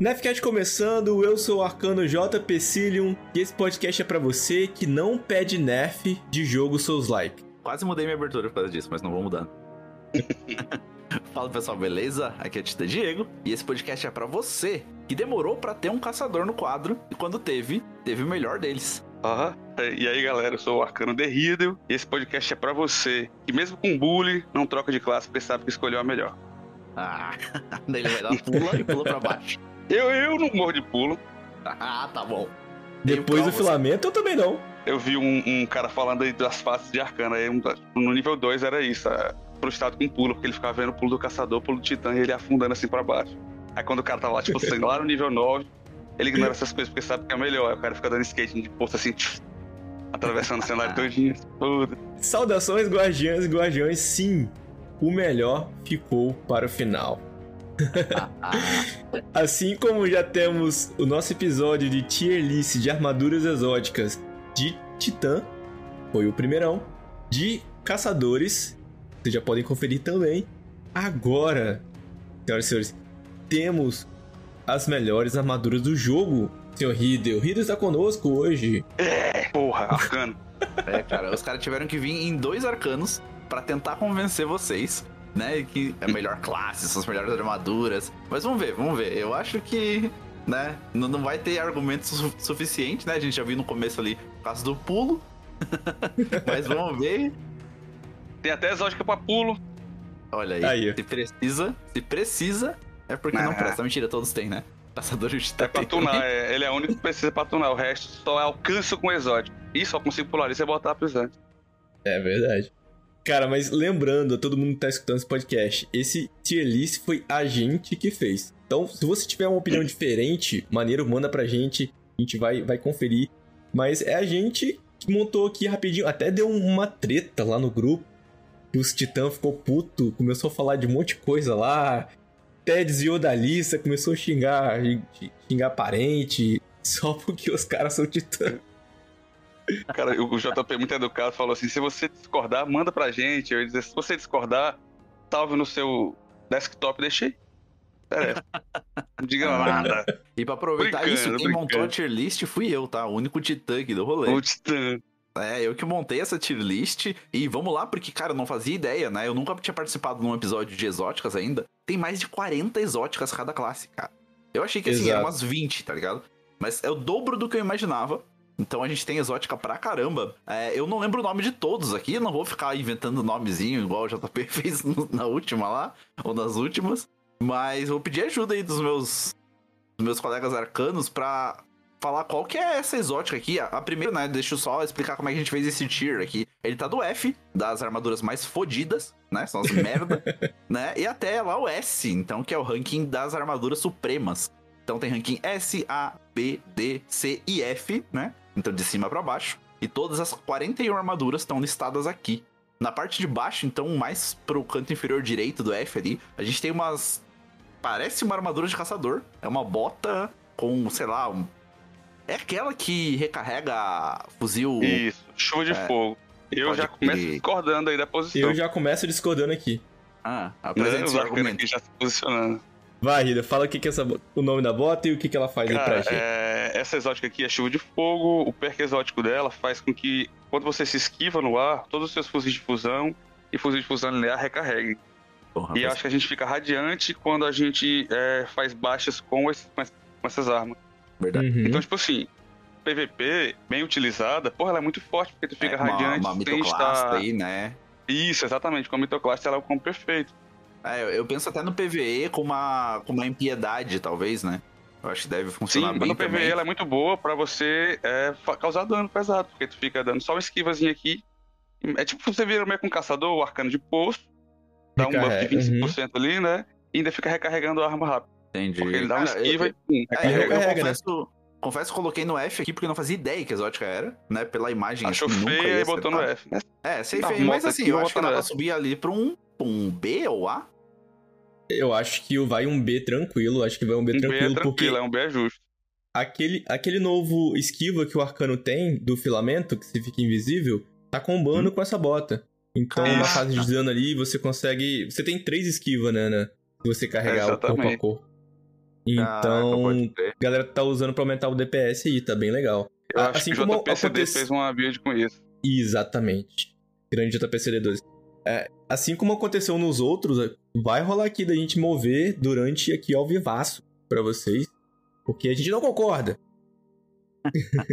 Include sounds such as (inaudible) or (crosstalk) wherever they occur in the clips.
Nefcast começando, eu sou o Arcano J. Pecilium e esse podcast é para você que não pede nerf de jogo Souls-like. Quase mudei minha abertura por causa disso, mas não vou mudar. (laughs) Fala pessoal, beleza? Aqui é Tita Diego e esse podcast é para você que demorou para ter um caçador no quadro e quando teve, teve o melhor deles. Aham. E aí, galera, eu sou o Arcano Derrido e esse podcast é pra você que, mesmo com bullying, não troca de classe porque sabe que escolheu a melhor. Ah, (laughs) daí ele vai dar pula e pula pra baixo. Eu, eu não morro de pulo. Ah, tá bom. Depois do filamento eu também não. Eu vi um, um cara falando aí das faces de Arcano. Aí, um- no nível 2 era isso, é, frustrado com pulo, porque ele ficava vendo o pulo do caçador, pulo do titã e ele afundando assim pra baixo. Aí quando o cara tava lá, tipo assim, lá no nível 9, ele ignora essas coisas porque sabe que é melhor. Aí o cara fica dando skate de posto assim, tch, atravessando o cenário (laughs) todinho. Foda. Saudações, guardiãs e guardiões. Sim, o melhor ficou para o final. (laughs) Assim como já temos o nosso episódio de tier list de armaduras exóticas de Titã, foi o primeirão, de caçadores, vocês já podem conferir também. Agora, senhoras e senhores, temos as melhores armaduras do jogo. Senhor Hideo, Hideo está conosco hoje. É, porra, Arcano. é, cara, os caras tiveram que vir em dois arcanos pra tentar convencer vocês, né? Que é a melhor (laughs) classe, são as melhores armaduras. Mas vamos ver, vamos ver. Eu acho que, né? Não, não vai ter argumento su suficiente, né? A gente já viu no começo ali por causa do pulo. (laughs) Mas vamos ver. Tem até exótica pra pulo. Olha aí, Aí, se precisa, se precisa, é porque não Ah. presta. Mentira, todos têm, né? Caçador de É pra tunar, (laughs) é, ele é o único que precisa pra tunar. O resto só alcanço com exótico. E só consigo pular isso e botar pro exótico. É verdade. Cara, mas lembrando a todo mundo que tá escutando esse podcast, esse tier list foi a gente que fez. Então, se você tiver uma opinião diferente, maneiro, manda pra gente, a gente vai, vai conferir. Mas é a gente que montou aqui rapidinho, até deu uma treta lá no grupo. Que os titãs ficou puto, começou a falar de um monte de coisa lá. Até desviou da lista, começou a xingar, xingar parente, (laughs) só porque os caras são titãs. Cara, o JP muito educado falou assim: se você discordar, manda pra gente. Eu ia dizer, se você discordar, salve no seu desktop, aí. É, não diga (laughs) nada. E pra aproveitar Brincando, isso, quem montou a brincando. tier list fui eu, tá? O único titã aqui do rolê. O Titã. É, eu que montei essa tier list. E vamos lá, porque, cara, eu não fazia ideia, né? Eu nunca tinha participado num episódio de exóticas ainda. Tem mais de 40 exóticas cada classe, cara. Eu achei que assim, Exato. eram umas 20, tá ligado? Mas é o dobro do que eu imaginava. Então a gente tem exótica pra caramba. É, eu não lembro o nome de todos aqui, não vou ficar inventando nomezinho igual o JP (laughs) fez na última lá, ou nas últimas. Mas vou pedir ajuda aí dos meus, dos meus colegas arcanos pra falar qual que é essa exótica aqui. A, a primeira, né, deixa eu só explicar como é que a gente fez esse tier aqui. Ele tá do F, das armaduras mais fodidas, né, são as merda, (laughs) né, e até lá o S, então, que é o ranking das armaduras supremas. Então tem ranking S, A, B, D, C e F, né, então de cima pra baixo. E todas as 41 armaduras estão listadas aqui. Na parte de baixo, então, mais pro canto inferior direito do F ali, a gente tem umas. Parece uma armadura de caçador. É uma bota com, sei lá, um... É aquela que recarrega fuzil. Isso, chuva de É. fogo. Eu Pode já começo discordando aí da posição. Eu já começo discordando aqui. Ah, seu arcanos argumento. aqui já se posicionando. Vai, Rida, fala o que, que é essa, o nome da bota e o que, que ela faz aí pra Cara, gente. é, essa exótica aqui é chuva de fogo. O perk exótico dela faz com que, quando você se esquiva no ar, todos os seus fuzis de fusão e fuzis de fusão linear recarreguem. Porra, E eu mas- acho que a gente fica radiante quando a gente é, faz baixas com, esse- com ess- com essas armas. verdade. Uhum. Então, tipo assim, PVP, bem utilizada, porra, ela é muito forte, porque tu fica É, uma, radiante uma sem mitoclasta estar... aí, né? Isso, exatamente, com a mitoclasta ela é o combo perfeito. É, eu- penso até no PVE com uma, com uma impiedade, talvez, né? Eu acho que deve Sim, funcionar mas bem no PVE também. ela é muito boa pra você é, causar dano pesado, porque tu fica dando só uma esquivazinha aqui. É tipo você vira meio com um caçador, o arcano de poço, dá um buff de 25% ali, né? E ainda fica recarregando a arma rápido. Entendi. Porque ele dá uma Cara, esquiva eu, e pum, É, eu, recarrega. eu né? confesso, confesso que coloquei no F aqui porque eu não fazia ideia que exótica era, né? Pela imagem. Achou assim, feia ia e botou no. F. né? É, sei Tá, feio, mas assim, eu acho que no dá pra F. subir ali pra um, pra um B ou A. Eu acho que vai um B tranquilo, acho que vai um B Um B é tranquilo, tranquilo, porque é um B é justo. aquele, aquele novo esquiva que o arcano tem do filamento, que se fica invisível, tá combando com essa bota. Então, na fase de dano ali, você consegue. Você tem três esquivas, né? né? Se você carregar o corpo a corpo. Então, a galera tá usando pra aumentar o DPS aí, tá bem legal. Eu acho assim que o como JPCD acontece- fez uma build com isso. Exatamente. Grande JPCD2. É, assim como aconteceu nos outros, vai rolar aqui da gente mover durante aqui ao vivaço pra vocês. Porque a gente não concorda.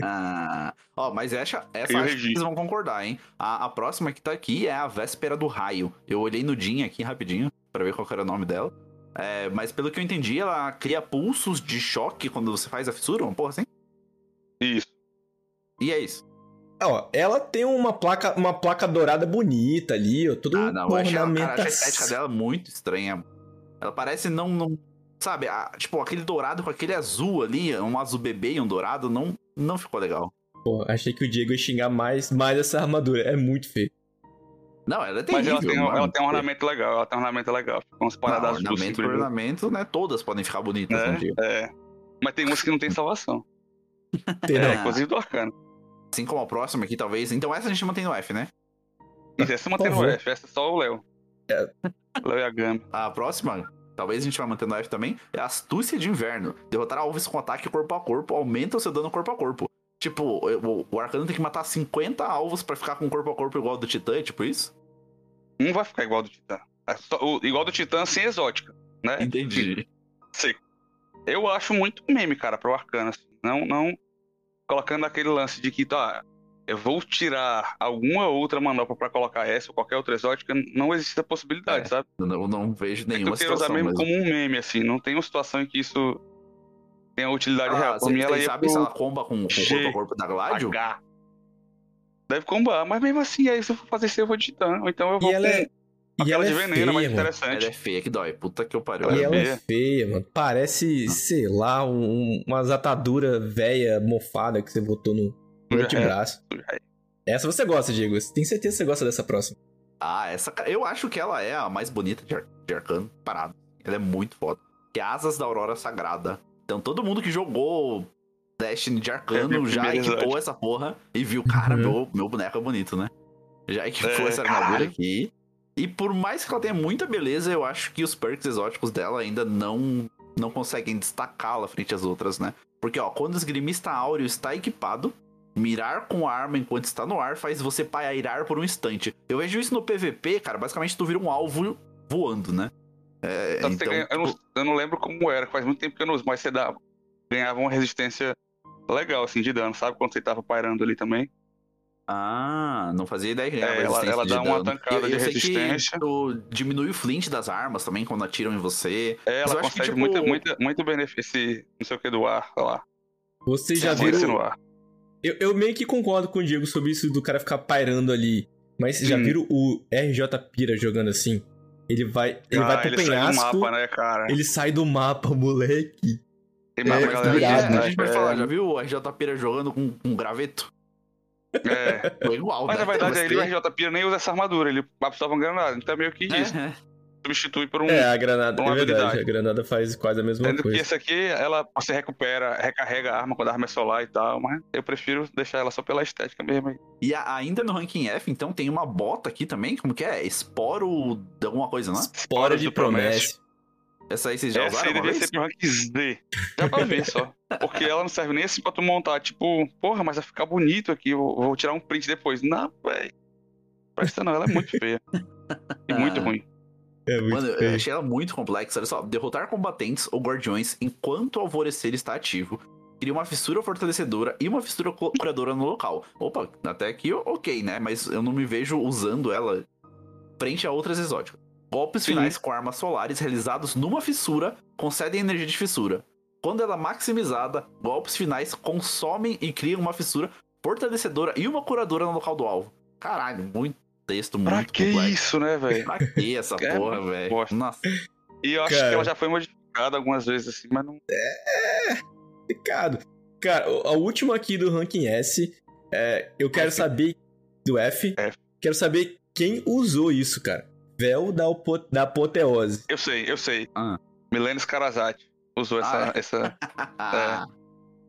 Ah, (laughs) ó, mas essa, essa acho que vocês vão concordar, hein? A, a próxima que tá aqui é a Véspera do Raio. Eu olhei no Din aqui rapidinho pra ver qual que era o nome dela. É, mas pelo que eu entendi, ela cria pulsos de choque quando você faz a fissura, uma porra assim. Isso. E é isso. Ó, ela tem uma placa, uma placa dourada bonita ali, ó, tudo Ah, não, eu achei, a- cara, a estética dela muito estranha. Ela parece não. não sabe, a- tipo, aquele dourado com aquele azul ali, um azul bebê e um dourado, não, não ficou legal. Pô, achei que o Diego ia xingar mais, mais essa armadura. É muito feio. Não, ela é Mas ela tem, mano. ela tem um ornamento legal, ela tem um ornamento legal. Umas Não, paradas azul, ornamento por ornamento, né? Todas podem ficar bonitas, né, Diego? É, é. Mas tem umas que não tem salvação. Tem, É, não. inclusive do Arcano. Assim como a próxima aqui, talvez. Então essa a gente mantém no F, né? Isso, essa mantém no favor. F, essa é só o Léo. É. Léo e a Gami. A próxima, talvez a gente vá mantendo no F também, é a Astúcia de Inverno. Derrotar alvos com ataque corpo a corpo aumenta o seu dano corpo a corpo. Tipo, o, o Arcano tem que matar 50 alvos pra ficar com corpo a corpo igual ao do Titã, é tipo isso? Não vai ficar igual ao do Titã. É só- o- igual do Titã sem exótica, né? Entendi. Seco. Eu acho muito meme, cara, pro Arcano. Assim. Não, não colocando aquele lance de que, tá, eu vou tirar alguma outra manopla pra colocar essa ou qualquer outra exótica. Não existe essa possibilidade, É, sabe? Eu não, eu não vejo É nenhuma eu quero usar situação. mesmo Mas... como um meme, assim. Não tem uma situação em que isso tenha utilidade Ah, real. Pra você, mim, ela ia sabe pro se ela comba com, com G. corpo a corpo da Gladio? H. Deve combar, mas mesmo assim, aí se eu for fazer isso, eu vou. Ou então eu vou E ela com é, e aquela ela de é veneno, feia, mais mano. interessante. Ela é feia que dói. Puta que eu pariu. E Ela é ela feia. é feia, mano. Parece, sei lá, um, umas ataduras velha, mofada que você botou no, no Já é. antebraço. Já Essa você gosta, Diego. Tem certeza que você gosta dessa próxima. Ah, essa. Eu acho que ela é a mais bonita de, Ar- de Arcano, parado. Ela é muito foda. Que é Asas da Aurora Sagrada. Então todo mundo que jogou Destiny de É, Arcano o já equipou episódio. essa porra e viu, cara, Uhum. meu, meu boneco é bonito, né? Já equipou É, essa armadura caralho. aqui. E por mais que ela tenha muita beleza, eu acho que os perks exóticos dela ainda não não conseguem destacá-la frente às outras, né? Porque, ó, quando o esgrimista áureo está equipado, mirar com a arma enquanto está no ar faz você pairar por um instante. Eu vejo isso no PVP, cara, basicamente tu vira um alvo voando, né? É, você então, ganha- eu, não, eu não lembro como era, faz muito tempo que eu não uso, mas você dá, ganhava uma resistência legal, assim, de dano, sabe? Quando você tava pairando ali também. Ah, não fazia ideia que É, ela- ela de dá uma dano. tancada eu, de eu sei resistência. Tu diminui o flint das armas também quando atiram em você. É, Mas ela acho que, consegue tipo, muito, muito, muito benefício, não sei o que do ar, sei lá. Vocês já ar. Eu, eu meio que concordo com o Diego sobre isso do cara ficar pairando ali. Mas vocês já Hum. viram o RJ Pira jogando assim? Ele vai, ele vai Ah, pro ele sai do penhasco, mapa, né, cara? ele sai do mapa, (laughs) moleque. Tem é, mapa, mas galera. É, né? a gente vai É, falar, já viu o RJ Pira jogando com um graveto? É. Foi igual, Mas né? na verdade, Você- ele, o RJ Pira nem usa essa armadura, ele absorve uma granada. Então é meio que isso. É, é. Substitui por um. É, a granada, uma é verdade, habilidade. a granada faz quase a mesma Sendo que coisa. essa aqui, ela você recupera, recarrega a arma quando a arma é solar e tal, mas eu prefiro deixar ela só pela estética mesmo. aí. E a- ainda no ranking F, então, tem uma bota aqui também, como que é? Esporo de alguma coisa, não é? Espora de do Promesse. promessa. Essa aí vocês já Essa usaram aí devia ser pro rank Z. Já pra ver só. Porque ela não serve nem assim pra tu montar. Tipo, porra, mas vai ficar bonito aqui. Eu vou, vou tirar um print depois. Não, velho. Presta não, ela é muito feia. E muito Ah. ruim. É muito Mano, eu feio. achei ela muito complexa. Olha só, derrotar combatentes ou guardiões enquanto o alvorecer está ativo. Cria uma fissura fortalecedora e uma fissura cu- curadora no local. Opa, até aqui ok, né? Mas eu não me vejo usando ela frente a outras exóticas. Golpes Sim. finais com armas solares realizados numa fissura concedem energia de fissura. Quando ela é maximizada, golpes finais consomem e criam uma fissura fortalecedora e uma curadora no local do alvo. Caralho, muito texto, muito Pra que complexo. isso, né, velho? Pra que essa (laughs) É, porra, velho? Nossa. E eu acho Cara. que ela já foi modificada algumas vezes assim, mas não. Complicado. Cara, o- a última aqui do ranking S, é, eu quero F. saber do F, F. quero saber quem usou isso, cara. Véu da, da apoteose. Eu sei, eu sei. Ah. Milene usou essa. Ah. essa... Ah, (laughs)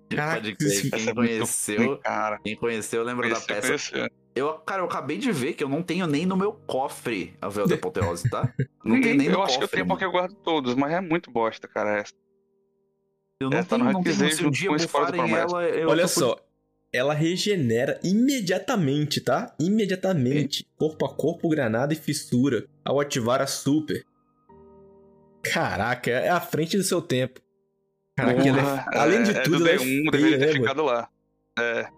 Caraca, Pode crer, esse- quem essa é muito conheceu, ruim, cara. quem conheceu lembra da Conheceu, peça. conheceu. Eu, cara, eu acabei de ver que eu não tenho nem no meu cofre a véu da (laughs) apoteose, tá? Não tem nem eu no acho que eu cofre. tenho porque eu guardo todos, mas é muito bosta, cara. Essa. Eu não É, tá tenho, não tenho. Se um dia bufarem ela, eu Olha só, ela regenera imediatamente, tá? Imediatamente. Corpo a corpo, granada e fissura. Ao ativar a super. Caraca, é à frente do seu tempo. Caraca, ela é- além de é, tudo, é do ela é D1, feia, deveria ter né, mano? ficado lá. É,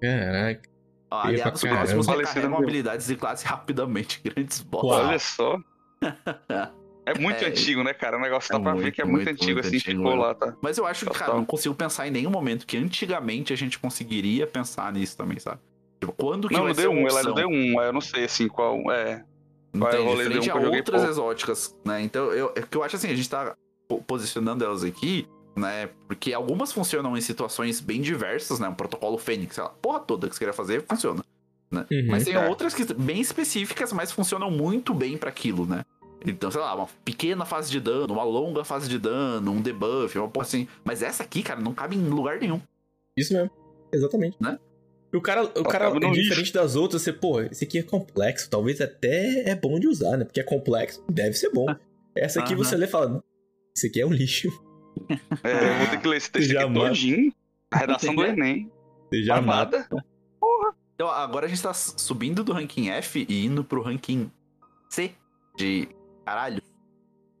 Caraca. Aliados próximos recarregam habilidades de classe rapidamente. Grandes. Uau. olha só. (laughs) É muito É, antigo, né, cara? O negócio dá é pra ver muito, que é muito, muito, antigo, muito assim, antigo, ficou mano. lá, tá? Mas eu acho que, cara, não consigo pensar em nenhum momento que antigamente a gente conseguiria pensar nisso também, sabe? Tipo, quando que Não, vai no ser D1, ela? D1, aí eu não sei, assim, qual é. Qual é o Entende? rolê Frente D1 a que eu joguei outras pouco. exóticas, né? Então, eu, é que eu acho assim, a gente tá po- posicionando elas aqui, né? Porque algumas funcionam em situações bem diversas, né? Um protocolo Fênix, sei lá, porra toda que você queria fazer, funciona. Né? Uhum. Mas tem É. outras que bem específicas, mas funcionam muito bem pra aquilo, né? Então, sei lá, uma pequena fase de dano, uma longa fase de dano, um debuff, uma porra assim. Mas essa aqui, cara, não cabe em lugar nenhum. Isso mesmo. Exatamente. Né? E O cara, o cara no diferente das outras, você, pô, esse aqui é complexo, talvez até é bom de usar, né? Porque é complexo, deve ser bom. (laughs) Essa aqui Aham. você lê e fala, isso aqui é um lixo. (laughs) É, eu vou ter que ler esse texto Já aqui mata. todinho. A redação do (laughs) Enem. Você já mata. Amada. Então, agora a gente tá subindo do ranking F e indo pro ranking C de caralho.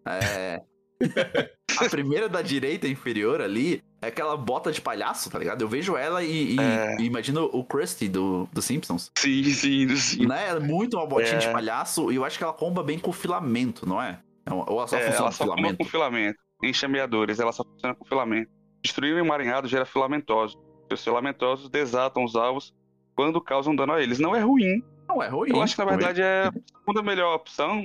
É. (laughs) A primeira da direita inferior ali é aquela bota de palhaço, tá ligado? Eu vejo ela e, e- É. e imagino o Krusty do, do Simpsons. Sim, sim, sim. Né? Ela é muito uma botinha É. de palhaço e eu acho que ela comba bem com filamento, não é? Ou ela só É, funciona ela com só comba filamento? com filamento. Em chameadores, ela só funciona com filamento. Destruir o emaranhado gera filamentosos. Os filamentosos desatam os alvos quando causam dano a eles. Não é ruim. Não é ruim. Eu acho que na ruim. verdade é a segunda melhor opção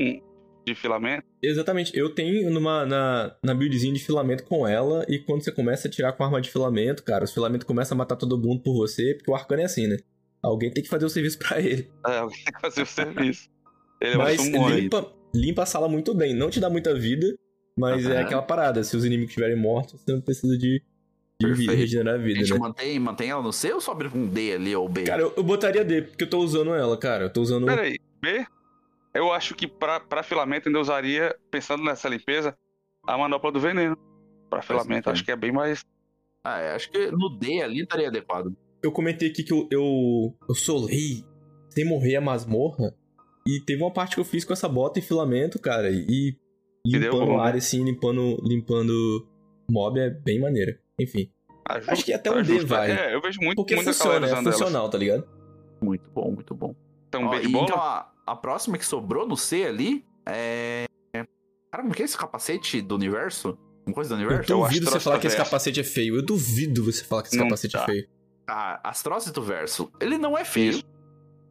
de filamento. Exatamente. Eu tenho numa, na, na buildzinha de filamento com ela, e quando você começa a tirar com arma de filamento, cara, os filamentos começam a matar todo mundo por você, porque o arcano é assim, né? Alguém tem que fazer o serviço pra ele. (laughs) É, alguém tem que fazer o serviço. Ele é Mas um aí. limpa, limpa a sala muito bem. Não te dá muita vida, mas é Aham. aquela parada. Se os inimigos estiverem mortos, você não precisa de, de Perfeito. regenerar a A vida, gente né? mantém, mantém ela no C ou sobe com D ali ou B? Cara, eu, eu botaria D, porque eu tô usando ela, cara. Eu tô usando. Pera aí, B? Eu acho que pra, pra filamento ainda usaria, pensando nessa limpeza, a manopla do veneno. Pra filamento, acho que é bem mais. Ah, é, acho que no D ali estaria adequado. Eu comentei aqui que eu, eu, eu solei sem morrer a masmorra. E teve uma parte que eu fiz com essa bota e filamento, cara. E limpando bom, a né? área, assim, limpando, limpando mob é bem maneira. Enfim. Ajusta, Acho que até um D ajusta. vai. É, eu vejo muito, Porque muita funciona, é funcional, tá ligado? Muito bom, muito bom. Então, Ó, B de bola? Então, a, a próxima que sobrou no C ali é. Cara, como que é esse capacete do universo? Uma coisa do universo? Eu duvido você falar que esse capacete é feio. Eu duvido você falar que esse Não capacete é tá. feio. Ah, Astrócito Verso. Ele não é feio, Isso.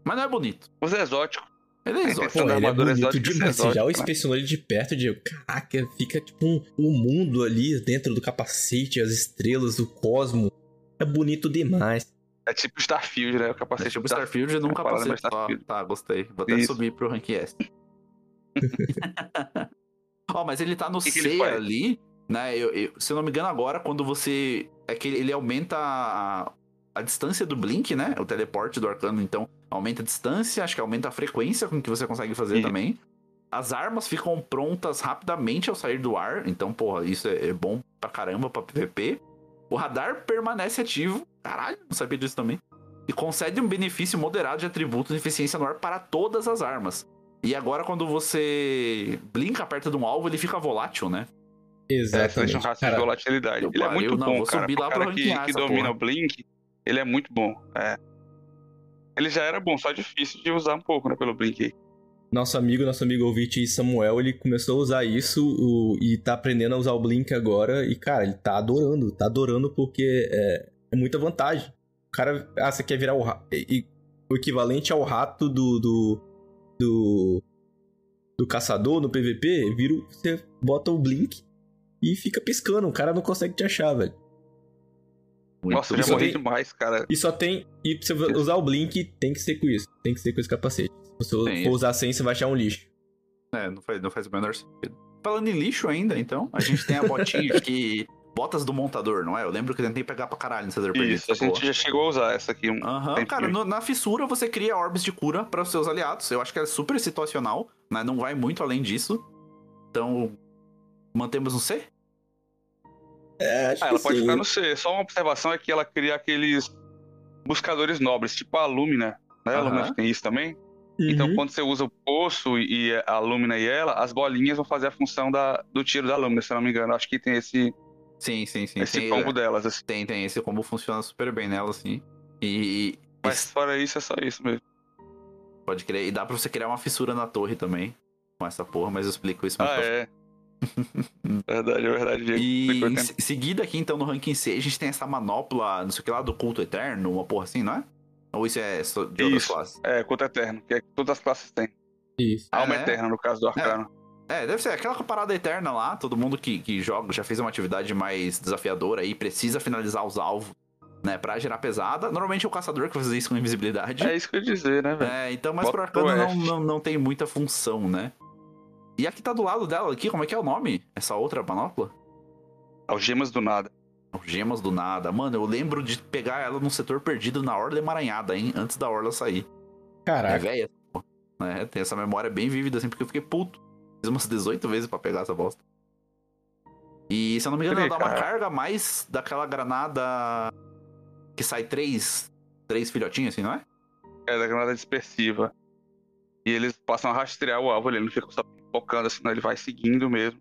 mas não é bonito. Os exóticos. Ele é É, exótico. Pô, ele é bonito demais. isso Você é já exótico, inspecionou ele de perto de. Caraca, fica tipo um, um mundo ali dentro do capacete, as estrelas, o cosmo. É bonito demais. É tipo Starfield, né? O É capacete tipo do Starfield num É uma parada capacete só. Tá, gostei. Vou até Isso. subir pro rank S. (laughs) Ó, mas ele tá no Que que C faz? ali, né? Eu, eu- se eu não me engano, agora, quando você. É que ele, aumenta a, a distância do Blink, né? O teleporte do arcano, então aumenta a distância, acho que aumenta a frequência com que você consegue fazer Isso. também. As armas ficam prontas rapidamente ao sair do ar, então, porra, isso é, é bom pra caramba pra PVP. O radar permanece ativo. Caralho, não sabia disso também. E concede um benefício moderado de atributos de eficiência no ar para todas as armas. E agora, quando você blinka perto de um alvo, ele fica volátil, né? É, você deixa um Exatamente. rastro de volatilidade. eu Ele é muito não, bom, vou cara. subir lá Pro cara que, que domina porra. o Blink, ele é muito bom. É. Ele já era bom, só difícil de usar um pouco, né, pelo Blink. Nosso amigo, nosso amigo ouvinte Samuel, ele começou a usar isso o- e tá aprendendo a usar o Blink agora. E, cara, ele tá adorando. Tá adorando porque é, é muita vantagem. O cara, ah, você quer virar o, e- e- o equivalente ao rato do, do, do, do caçador no PVP, vira, o- você bota o Blink e fica piscando. O cara não consegue te achar, velho. Muito Nossa, eu já morri tem- demais, cara. E só tem. E pra você usar o Blink, tem que ser com isso. Tem que ser com esse capacete. Se for usar sem, você vai achar um lixo. É, não faz, não faz o menor sentido. Falando em lixo ainda, então, a gente tem a botinha (laughs) que. Botas do montador, não é? Eu lembro que eu tentei pegar pra caralho nessa Serpent. Isso, a gente já chegou a usar essa aqui. Um Aham, tempinho. cara, no- na fissura você cria orbes de cura para os seus aliados. Eu acho que é super situacional, né? Não vai muito além disso. Então, mantemos no C? É, acho Ah, que ela pode sim. ficar no C. Só uma observação é que ela cria aqueles buscadores nobres, tipo a Lumina. Né? A Aham. Lumina tem isso também. Então, Uhum. quando você usa o poço e a Lumina e ela, as bolinhas vão fazer a função da, do tiro da Lumina, se eu não me engano. Acho que tem esse, Sim, sim, sim. esse tem, combo delas. Assim. tem, tem esse combo funciona super bem nela, assim. E, Mas fora isso, é só isso mesmo. pode crer. E dá pra você criar uma fissura na torre também. Com essa porra, mas eu explico isso mais Ah, pra é. (laughs) verdade, é verdade. Diego. E em seguida aqui, então, no ranking C, a gente tem essa manopla, não sei o que lá, do culto eterno, uma porra assim, não é? Ou isso é de outras Isso. classes? É, culto eterno, que é que todas as classes têm. Isso. Alma É, eterna, no caso do arcano. É, deve ser aquela parada eterna lá, todo mundo que, que joga, já fez uma atividade mais desafiadora aí, precisa finalizar os alvos, né, pra gerar pesada. Normalmente é o caçador que faz isso com invisibilidade. É isso que eu ia dizer, né, velho? É, então, mas Bota pro arcano não, não, não tem muita função, né? E aqui tá do lado dela, aqui, como é que é o nome? Essa outra manopla? Algemas do nada. Gemas do nada. Mano, eu lembro de pegar ela num setor perdido na Orla Emaranhada, hein? Antes da Orla sair. É Caraca. velha. pô. É, tem essa memória bem vívida, assim, porque eu fiquei puto. Fiz umas 18 vezes pra pegar essa bosta. E, se eu não me engano, ela dá uma carga a mais daquela granada que sai três, três filhotinhos, assim, não é? É da granada dispersiva. E eles passam a rastrear o alvo ali, ele não fica só focando assim, não, ele vai seguindo mesmo.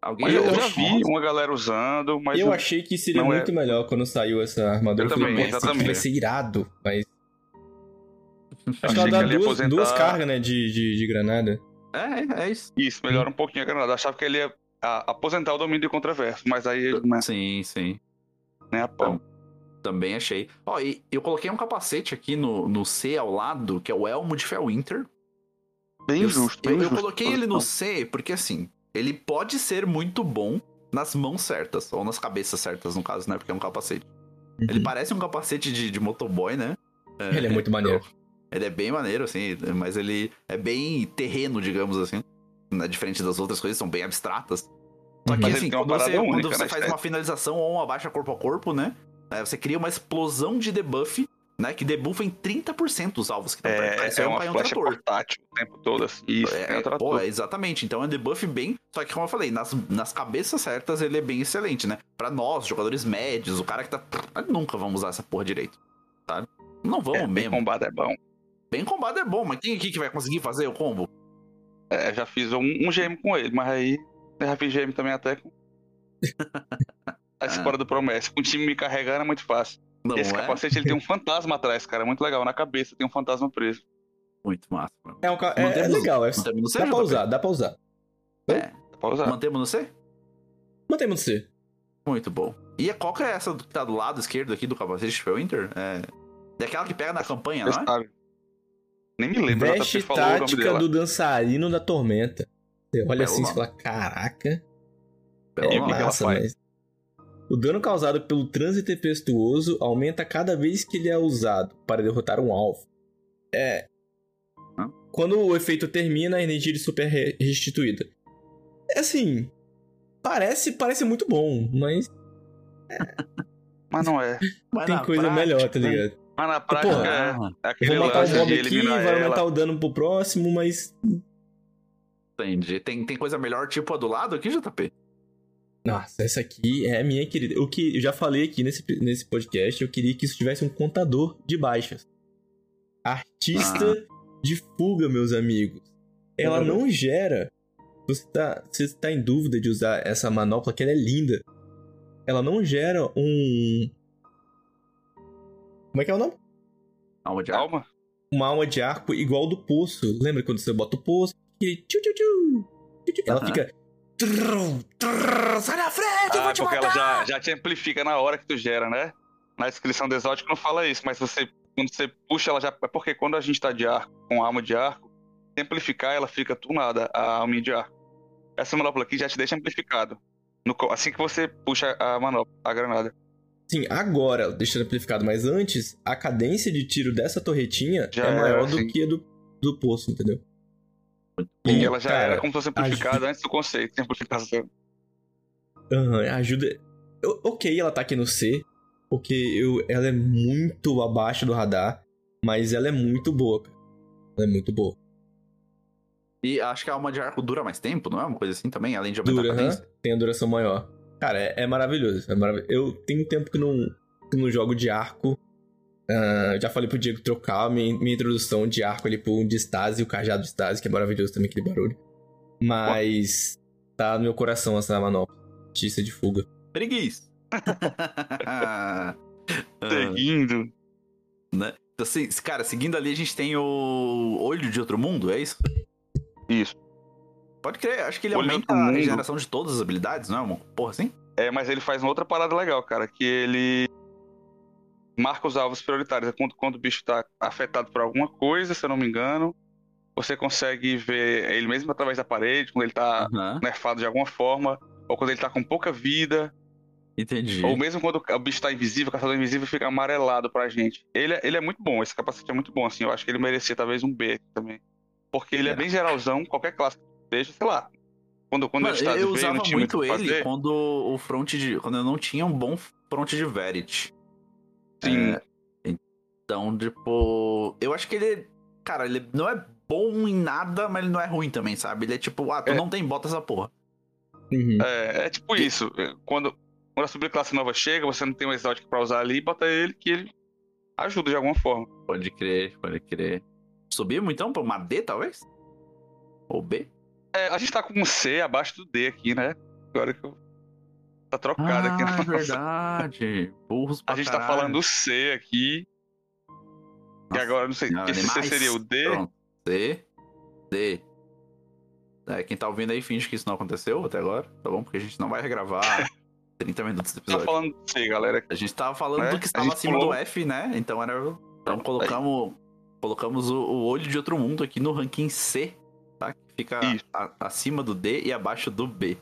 Alguém eu, eu já vi uma galera usando, mas eu eu- achei que seria é- muito melhor quando saiu essa armadura. Eu falei, também, "Pô, essa aqui exatamente. vai ser irado, mas. Acho que ela dá duas, aposentar. duas cargas, né, de, de, de granada. É, é isso. isso, melhora um pouquinho a granada. Eu achava que ele ia a- aposentar o domínio de contraverso, mas aí ele não é Sim, sim. nem a pau. Também achei. Ó, e eu coloquei um capacete aqui no, no C ao lado, que é o Elmo de Felwinter. Bem eu, justo, eu, bem eu justo. coloquei ele no C porque, assim, ele pode ser muito bom nas mãos certas, ou nas cabeças certas, no caso, né? Porque é um capacete. Ele Uhum. parece um capacete de, de motoboy, né? Ele é muito (laughs) maneiro. Ele é bem maneiro, assim, mas ele é bem terreno, digamos assim. Né? Diferente das outras coisas, são bem abstratas. Só que, Mas ele assim, quando você, única, quando você né, faz uma finalização ou uma baixa corpo a corpo, né? é, você cria uma explosão de debuff, né? Que debuffa em 30% os alvos que estão perto. É, é um uma pai um flecha portátil o tempo todo, assim. Isso, É, é, um é, trator. pô, é exatamente. Então é um debuff bem. Só que, como eu falei, nas, nas cabeças certas ele é bem excelente, né? Pra nós, jogadores médios, o cara que tá. Nunca vamos usar essa porra direito. Tá? Não vamos É, bem mesmo. combado é bom. Bem combado é bom, mas quem aqui que vai conseguir fazer o combo? É, já fiz um, um GM com ele, mas aí já fiz GM também até com. (laughs) Ah. fora do promessa. Com o time me carregando é muito fácil. Não Esse é? capacete ele tem um fantasma atrás, cara. Muito legal. Na cabeça tem um fantasma preso. Muito massa. mano. É, um ca- é- é legal, é, Mantemos no C, dá pra usar, dá pra usar. É. Dá pra usar. Mantemos no C? Mantemos C. Muito bom. E qual que é essa que tá do lado esquerdo aqui do capacete de Winter? É. É aquela que pega na campanha, não é? sabe. Nem me lembro. Veste tática do dançarino da tormenta. Você olha Belo assim e fala, caraca, Belo é massa, mas... O dano causado pelo trânsito tempestuoso aumenta cada vez que ele é usado para derrotar um alvo. É... Hã? Quando o efeito termina, a energia de super é restituída. É assim... Parece, parece muito bom, mas (laughs) Mas não é. Mas tem coisa prática, melhor, tá ligado? Mas na prática Porra. é, Ah, é aquele Vou matar o de aqui, vai aumentar ela. o dano pro próximo, mas... entendi. Tem, tem coisa melhor, tipo a do lado aqui, JP? Nossa, essa aqui é a minha querida. O que eu já falei aqui nesse, nesse podcast, eu queria que isso tivesse um contador de baixas. Artista Ah. de fuga, meus amigos. Ela não gera. Você tá, você tá em dúvida de usar essa manopla, que ela é linda. Ela não gera um. Como é que é o nome? Alma de ar. Calma. Uma alma de arco igual do poço. Lembra quando você bota o poço? E tchu, tchu, tchu, ela fica. Trrr, trrr, sai na frente, eu Ah, vou te porque matar! ela já, já te amplifica na hora que tu gera, né? Na descrição do exótico não fala isso, mas você quando você puxa ela já. É porque quando a gente tá de arco, com alma de arco, se amplificar ela fica tunada, a alma de arco. Essa manopla aqui já te deixa amplificado. No assim que você puxa a manopla, a granada. Sim, agora, deixando amplificado, mas antes, a cadência de tiro dessa torretinha Já é maior do sim. que a do, do poço, entendeu? E ela já cara, era como se fosse amplificada antes do conceito de amplificação. aham, ajuda. Eu- ok, ela tá aqui no C, porque eu, ela é muito abaixo do radar, mas ela é muito boa, cara. Ela é muito boa. E acho que a alma de arco dura mais tempo, não é? Uma coisa assim também, além de aumentar Dura, a cadência. Tem a duração maior. Cara, é, é maravilhoso. É eu tenho tempo que não, que não jogo de arco. Uh, já falei pro Diego trocar minha, minha introdução de arco ali por um de Stasi, o cajado de Stasi, que é maravilhoso também aquele barulho. Mas tá no meu coração essa manopla. Notícia de fuga. Preguiça. (laughs) Seguindo. né? Então, assim, cara, seguindo ali, a gente tem o Olho de Outro Mundo, é isso? Isso. Pode crer, acho que ele Olho aumenta a Mundo. regeneração de todas as habilidades, não é uma porra assim? É, mas ele faz uma outra parada legal, cara, que ele marca os alvos prioritários. É Quando, quando o bicho tá afetado por alguma coisa, se eu não me engano, você consegue ver ele mesmo através da parede, quando ele tá Aham, nerfado de alguma forma, ou quando ele tá com pouca vida, entendi. ou mesmo quando o bicho tá invisível, o caçador invisível fica amarelado pra gente. Ele, é- ele é muito bom, esse capacete é muito bom, assim, eu acho que ele merecia talvez um B também. Porque ele é, É. bem geralzão, qualquer classe que deixa, sei lá. Quando, quando Mano, Estado eu veio, usava muito ele fazer. quando o front de. Quando eu não tinha um bom front de Verity. Sim. É, então, tipo. Eu acho que ele. Cara, ele não é bom em nada, mas ele não é ruim também, sabe? Ele é tipo, ah, tu É. não tem bota essa porra. Uhum. É, é tipo isso. Quando, quando a subclasse nova chega, você não tem um exótico pra usar ali, bota ele que ele ajuda de alguma forma. Pode crer, pode crer. Subimos então pra uma D, talvez? Ou B? É, a gente tá com um C abaixo do D aqui, né? Agora que eu. Tá trocado aqui. Ah, na é verdade. Burros (laughs) pra A gente tá caralho. falando do C aqui. E Nossa agora, não sei, senhora, esse C seria o D? Pronto. D. D. É, quem tá ouvindo aí finge que isso não aconteceu até agora, tá bom? Porque a gente não vai regravar (laughs) 30 minutos do Tá episódio. falando do C, galera. A gente tava falando Né? do que estava acima pulou. do F, né? Então era. Então colocamos, colocamos o, o olho de outro mundo aqui no ranking C, tá? Que fica a- acima do D e abaixo do B.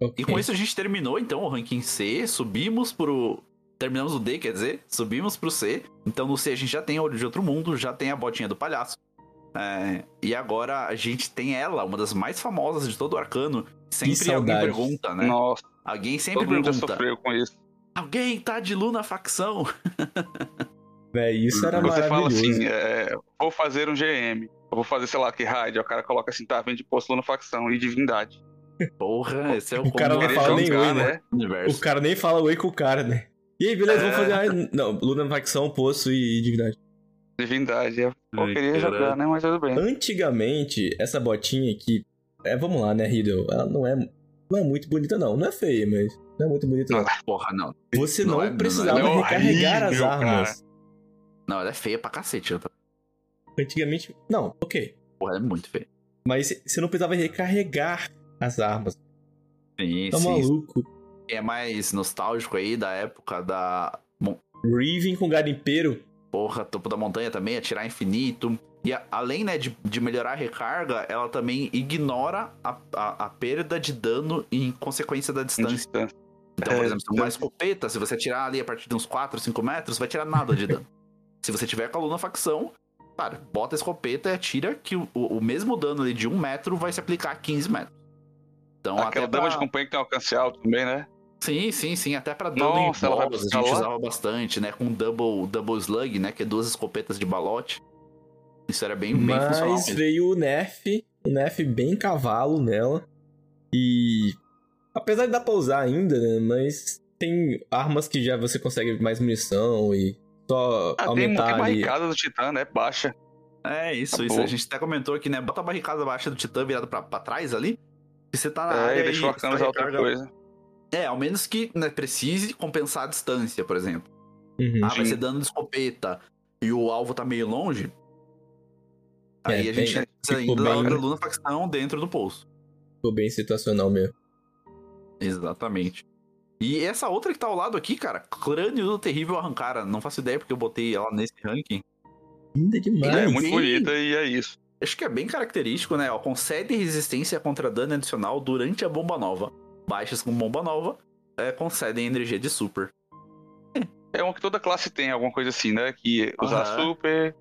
Ok. E com isso a gente terminou, então, o ranking C, subimos pro. Terminamos o D, quer dizer, subimos pro C. Então no C a gente já tem Olho de Outro Mundo, já tem a botinha do palhaço. É, e agora a gente tem ela, uma das mais famosas de todo o arcano. Sempre alguém pergunta, né? Nossa, Alguém sempre todo mundo já pergunta: sofreu com isso. Alguém tá de Luna facção? (laughs) Véi, isso era Você fala assim, é, vou fazer um GM. Eu vou fazer, sei lá, que raid. O cara coloca assim, tá, vende posto na facção e divindade. Porra, esse é o, O cara não fala nem oi, né? universo. O cara nem fala oi com o cara, né? E aí, beleza, É. vamos fazer. Ah, não, Luna Facção, Poço e Divindade. Divindade. Eu queria jogar, né? Mas tudo bem. Antigamente, essa botinha aqui. É, vamos lá, né, Riddle? Ela não é, não é muito bonita, não. Não é feia, mas não é muito bonita, não. Porra, não. Você Não não, é- não precisava ela é recarregar as horrível, armas. Não, ela é feia pra cacete. eu tô- Antigamente. Não, ok. Porra, ela é muito feia. Mas você não precisava recarregar as armas. Sim, Tá sim. maluco. É mais nostálgico aí da época da. Bom, Riven com garimpeiro. porra, topo da montanha também, atirar infinito. E a- além, né, de, de melhorar a recarga, ela também ignora a, a, a perda de dano em consequência da distância. distância. Então, por É, exemplo, se uma escopeta, se você atirar ali a partir de uns 4, 5 metros, vai tirar nada de dano. (laughs) se você tiver com a Luna facção, cara, bota a escopeta e atira que o, o mesmo dano ali de 1 metro vai se aplicar a 15 metros. Então, Aquela até dama pra... de companhia que tem alcance alto também, né? Sim, sim, sim. Até pra dano Nossa, ela a gente lá? usava bastante, né? Com double, double slug, né? Que é duas escopetas de balote. Isso era bem, bem funcional Mas veio o Nerf. O Nerf bem cavalo nela. E. Apesar de dar pra usar ainda, né? Mas tem armas que já você consegue mais munição e só Ah, tem, tem aumentar ali. barricada do Titã, né? Baixa. É, isso, Tá isso. bom. A gente até comentou aqui, né? Bota a barricada baixa do Titã virado pra, pra trás ali. E você tá na É, área e deixa o e só usar outra coisa. É, ao menos que né, precise compensar a distância, por exemplo. Uhum. Ah, vai ser dano de escopeta e o alvo tá meio longe. Aí É, a gente precisa ficou ainda da bem- outra Luna facção dentro do poço. Ficou bem situacional mesmo. Exatamente. E essa outra que tá ao lado aqui, cara, crânio do terrível arrancara. Não faço ideia porque eu botei ela nesse ranking. Linda demais. É, muito sim. bonita e é isso. Acho que é bem característico, né? Ó, concede resistência contra dano adicional durante a bomba nova. Baixas com bomba nova é, concedem energia de super. É uma que toda classe tem, alguma coisa assim, né? Que usar Aham. super,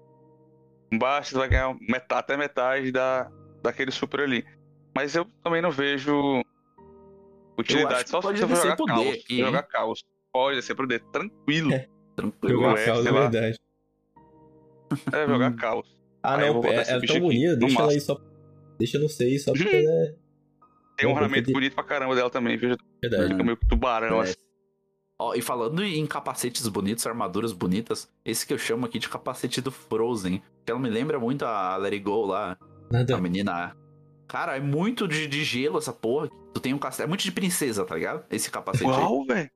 você vai ganhar metade, até metade da, daquele super ali. Mas eu também não vejo utilidade. Só se você jogar caos. aqui, jogar caos. Pode descer pro D, tranquilo. É. Tranquilo. Jogar é, caos, é verdade. É, jogar Hum. caos. Ah, Aí eu não, é, é tão bonita. Deixa ela aí só. Deixa no 6 só porque ela é. Tem um ornamento bonito pra caramba dela também, viu? Verdade. Fica meio que tubarão, É. assim. Ó, e falando em capacetes bonitos, armaduras bonitas, esse que eu chamo aqui de capacete do Frozen, que ela me lembra muito a Let It Go lá, Nada. a menina. Cara, é muito de, de gelo essa porra. Tu tem um castelo. É muito de princesa, tá ligado? Esse capacete aí. Uau, velho.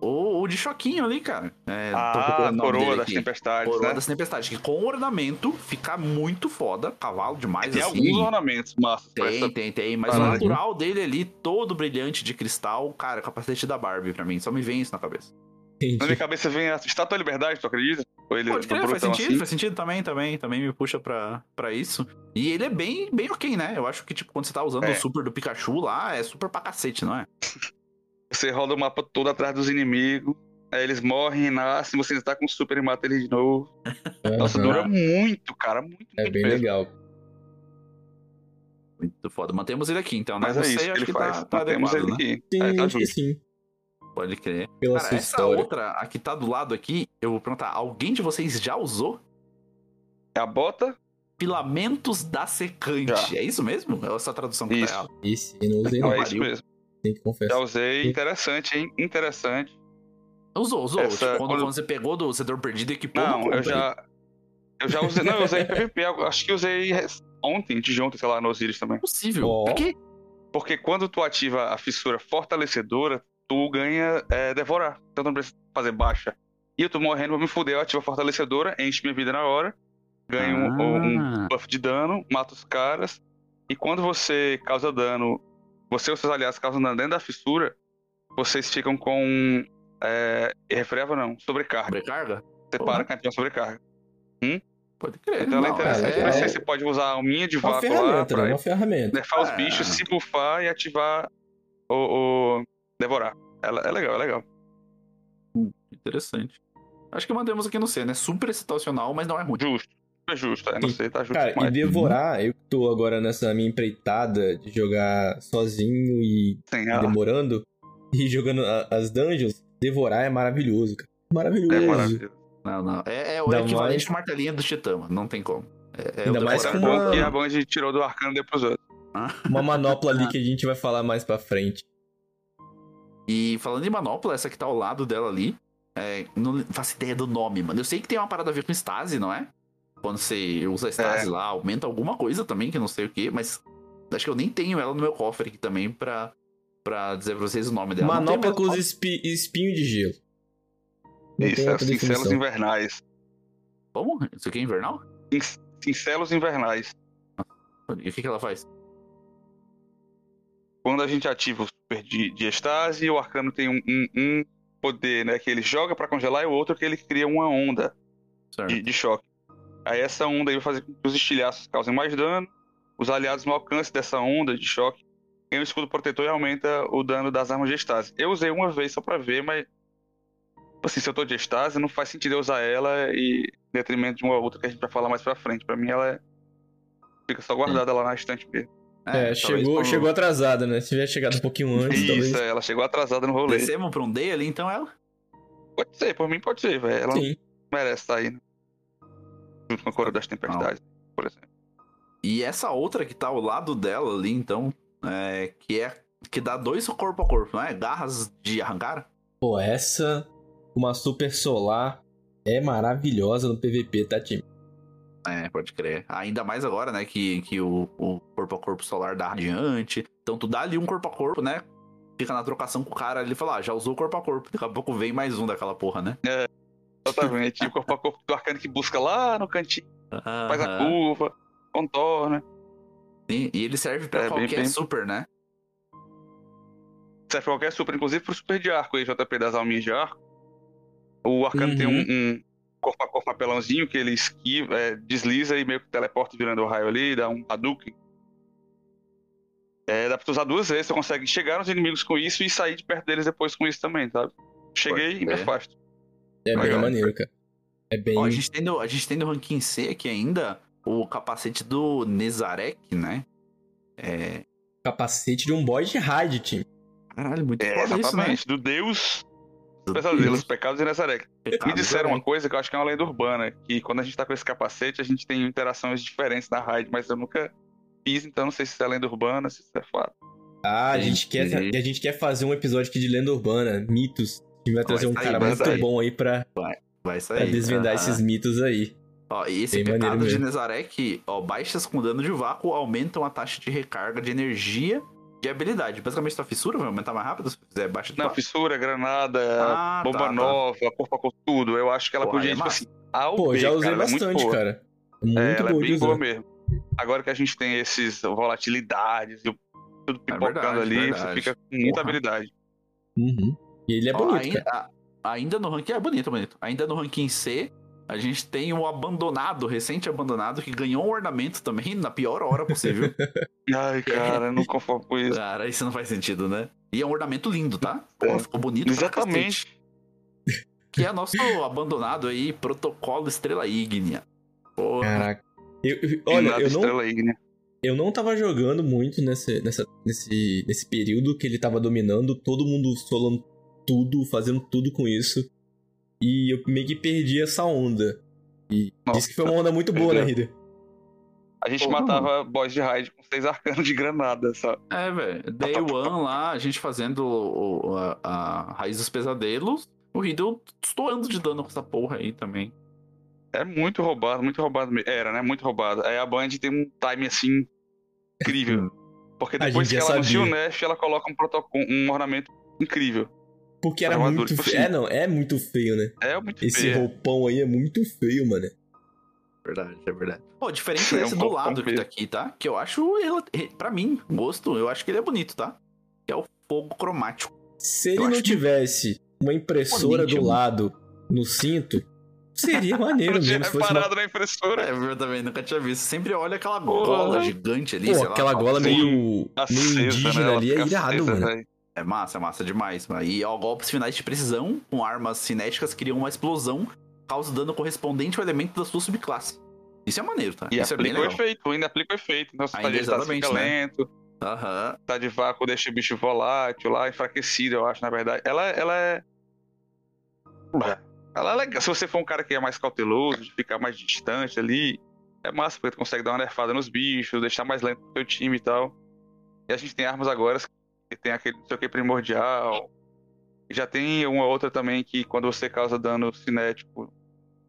Ou, ou de choquinho ali, cara. É, Ah, coroa das aqui. tempestades, Coroa né? das tempestades, que com ornamento fica muito foda. Cavalo demais, Tem assim. alguns ornamentos massas pra Tem, essa tem, tem. Mas parada o aqui. natural dele ali, todo brilhante de cristal, cara, capacete da Barbie pra mim. Só me vem isso na cabeça. Na minha Entendi. cabeça vem a Estátua da Liberdade, tu acredita? Ou ele Pode é crer, faz sentido, assim? faz sentido também, também, também me puxa pra, pra isso. E ele é bem, bem ok, né? Eu acho que, tipo, quando você tá usando É. o super do Pikachu lá, é super pra cacete, não é? (laughs) Você roda o mapa todo atrás dos inimigos, aí eles morrem, nascem, você está com o super e mata eles de novo. Nossa, dura muito, cara, muito, É muito bem mesmo. legal. Muito foda. Mantemos ele aqui, então, né? Mas é Você, isso que acho ele que faz. tá, tá Mantemos ele né? aqui. Sim, É, tá acho que justo. sim. Pode crer. Pela Cara, essa história. outra, a que tá do lado aqui, eu vou perguntar, alguém de vocês já usou É a bota, filamentos da secante? Já. É isso mesmo? É essa tradução que Isso. tá errada? Eu não usei, não, é isso mesmo. Tem que Já confessar. usei, interessante, hein? Interessante. Usou, usou. Essa- Tipo, quando, quando- quando você pegou do Cedor Perdido e equipou, Não, eu já. Eu já usei. Não, eu usei (laughs) PVP. Acho que usei ontem, de ontem, sei lá, no Osiris também. Possível. Ó. Por quê? Porque quando tu ativa a fissura fortalecedora, tu ganha é, devorar. Então tu não precisa fazer baixa. E eu tô morrendo, vou me fuder, eu ativo a fortalecedora, enche minha vida na hora, ganho um, um Ah. buff de dano, mata os caras. E quando você causa dano, você e os seus aliados causam dano dentro da fissura, vocês ficam com. É, refreva não, sobrecarga. Sobrecarga? Você para com a sobrecarga. Pode crer. Então ela é não, interessante. é- Mas é- você pode usar a alminha de É uma vácuo lá ferramenta, né? pra Uma ferramenta. nerfar os Ah. bichos, se buffar e ativar o, o devorar. É, é legal, é legal. Interessante. Acho que mantemos aqui no C, né? Super situacional, mas não é ruim. Justo. É justo, é, não Sim. sei, tá justo Cara, e demais. devorar, eu que tô agora nessa minha empreitada de jogar sozinho e, Sim, e ah, demorando, e jogando a- as dungeons, devorar é maravilhoso, cara. Maravilhoso. é maravilhoso. Não, não. É, é o Ainda equivalente mais- ao martelinho do Titã, não tem como. É, é Ainda o mais é bom uma- que a Band tirou do arcano e deu pros outros. Uma manopla ali (laughs) que a gente vai falar mais pra frente. E falando em manopla, essa que tá ao lado dela ali, é, não faço ideia do nome, mano. Eu sei que tem uma parada a ver com estase, não é? Quando você usa estase É. lá, aumenta alguma coisa também, que eu não sei o que, mas acho que eu nem tenho ela no meu cofre aqui também pra, pra dizer pra vocês o nome dela. Manopla com espi- espinho de gelo. Não Isso, é os cincelos invernais. Como? Isso aqui é invernal? Cin- Cincelos invernais. E o que, que ela faz? Quando a gente ativa o super de, de estase, o arcano tem um, um- um poder, né? Que ele joga pra congelar e o outro que ele cria uma onda de, de choque. Aí essa onda aí vai fazer com que os estilhaços causem mais dano. Os aliados no alcance dessa onda de choque ganham um escudo protetor e aumenta o dano das armas de estase. Eu usei uma vez só pra ver, mas. tipo Assim, se eu tô de estase, não faz sentido eu usar ela e em detrimento de uma outra que a gente vai falar mais pra frente. Pra mim, ela é... fica só guardada lá na estante mesmo. É, talvez chegou, quando- chegou atrasada, né? Se tivesse chegado um pouquinho antes, talvez. Isso, é, ela chegou atrasada no rolê. Descemos pra um day ali, então ela? Pode ser, por mim pode ser, velho. Ela Sim. merece estar aí. né? (laughs) Junto com a Coroa das Tempestades, por exemplo. E essa outra que tá ao lado dela ali, então, é, que é que dá dois corpo a corpo, não é? Garras de arrancar? Pô, essa, uma super solar, é maravilhosa no PVP, tá, time? É, pode crer. Ainda mais agora, né, que, que o, o corpo a corpo solar dá radiante. Então tu dá ali um corpo a corpo, né? Fica na trocação com o cara, ele fala, ah, já usou o corpo a corpo. Daqui a pouco vem mais um daquela porra, né? Exatamente. e o corpo a corpo do arcano que busca lá no cantinho, faz a curva, contorna. E, e ele serve pra É, bem- qualquer bem- super, né? Serve pra qualquer super, inclusive pro super de arco aí, JP das alminhas de arco. O arcano tem Uhum. um, um corpo a corpo papelãozinho que ele esquiva, é, desliza e meio que teleporta virando o raio ali, dá um Hadouken. É, dá pra tu usar duas vezes, você consegue chegar nos inimigos com isso e sair de perto deles depois com isso também, sabe? Cheguei e me afasto. É bem Legal. maneiro, cara. É bem. Ó, a, gente tem no, a gente tem no ranking C aqui ainda o capacete do Nezarek, né? É. capacete de um boy de raid, time. Caralho, muito É, foda isso, né? exatamente. Do Deus dos pesadelos, pecados de Nazaré. Me disseram uma coisa que eu acho que é uma lenda urbana, que quando a gente tá com esse capacete, a gente tem interações diferentes na raid, mas eu nunca fiz, então não sei se isso é lenda urbana, se isso é fato. Ah, a gente, quer, que- a gente quer fazer um episódio aqui de lenda urbana, mitos. Gente vai trazer um sair, cara vai muito sair. bom aí pra, Vai pra sair. desvendar aham. esses mitos aí. Ó, e esse Bem pecado de mesmo. Nezaré que, ó, baixas com dano de vácuo aumentam a taxa de recarga de energia de habilidade. Basicamente, sua fissura vai aumentar mais rápido se fizer baixa de Não, vácuo. fissura, granada, Ah, bomba tá, tá. nova, corpo a corpo, tudo. Eu acho que ela Porra, podia, é tipo massa. assim, A ou Pô, B, já usei cara, é bastante, boa. cara. Muito É, ela é bem boa mesmo. Agora que a gente tem esses volatilidades e o- tudo É pipocando verdade, ali, verdade. você fica com muita Porra. habilidade. Uhum. E ele é Ó, bonito, ainda, ainda no ranking. É bonito, bonito. Ainda no ranking C, a gente tem o abandonado, recente abandonado, que ganhou um ornamento também na pior hora possível. (laughs) Ai, cara, eu não conformo com isso. Cara, isso não faz sentido, né? E é um ornamento lindo, tá? Pô, É. ficou bonito Exatamente. Que é nosso (laughs) abandonado aí, protocolo Estrela Ígnea. Porra. Caraca. Eu- eu- olha, eu não, estrela ígnea. eu não tava jogando muito nesse, nessa, nesse, nesse período que ele tava dominando, todo mundo solando tudo, fazendo tudo com isso. E eu meio que perdi essa onda. E Nossa, disse que foi uma onda muito boa, né. Rider? A gente Porra, matava boss de raid com seis arcanos de granada, sabe? É, velho. Day One lá, a gente fazendo o- a, a Raiz dos Pesadelos. O Riddle estourando de dano com essa porra aí também. É muito roubado, muito roubado. mesmo. Era, né? Muito roubado. Aí a Band tem um time assim incrível. (laughs) Porque depois que ela anuncia o sabia. Nerf, ela coloca um, protocolo, um ornamento incrível. Porque era Armadura, muito tipo feio. assim. É, não, é muito feio, né? É muito Esse feio. roupão aí é muito feio, mano. Verdade, é verdade. Pô, diferente (laughs) É um desse do pouco lado que tá aqui, tá? Que eu acho, ele, pra mim, gosto, eu acho que ele é bonito, tá? Que é o fogo cromático. Se ele Eu não acho que- tivesse uma impressora do Bonito. lado no cinto, seria (laughs) maneiro Eu tinha mesmo. Se fosse uma na impressora. É, eu também nunca tinha visto. Sempre olha aquela gola gigante ali, Pô, sei lá. aquela gola Sim. meio, meio Acesa, indígena né? Ali é irado, acesa, mano. velho. É massa, é massa demais. mano. E ó, golpes finais de precisão com armas cinéticas criam uma explosão, causa dano correspondente ao elemento da sua subclasse. Isso é maneiro, tá? E Isso é bem aplica o legal. efeito, ainda aplica o efeito. Se Ainda tá de estado exatamente, fica né? lento, Aham. tá de vácuo, deixa o bicho volátil lá, enfraquecido, eu acho, na verdade. Ela, ela é. Ela é legal. Se você for um cara que é mais cauteloso, de ficar mais distante ali, é massa, porque tu consegue dar uma nerfada nos bichos, deixar mais lento o teu time e tal. E a gente tem armas agora que tem aquele não sei o que primordial. E já tem uma outra também que quando você causa dano cinético,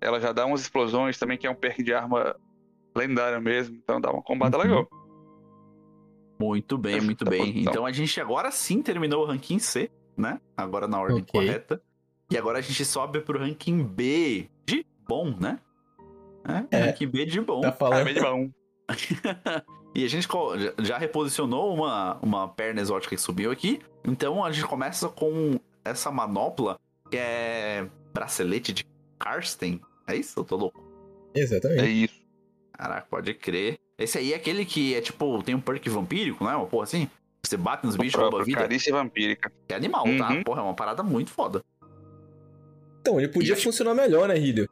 ela já dá umas explosões também, que é um perk de arma lendária mesmo. Então dá uma combada Uhum. legal. Muito bem, Essa muito tá bem. posição. Então a gente agora sim terminou o ranking C, né? Agora na ordem Ok. correta. E agora a gente sobe pro ranking B de bom, né? É, É. ranking B de bom. Tá Ah, falando. bem de bom. (laughs) E a gente já- reposicionou uma, uma perna exótica que subiu aqui. Então a gente começa com essa manopla que é bracelete de Karsten. É isso? Eu tô louco. É Exatamente. isso. Caraca, pode crer. Esse aí é aquele que é tipo, tem um perk vampírico, não é? Uma porra assim? Você bate nos O bichos, rouba vida. Carícia vampírica. É animal, tá? Uhum. Porra, é uma parada muito foda. Então, ele podia E acho- funcionar melhor, né, Riddle?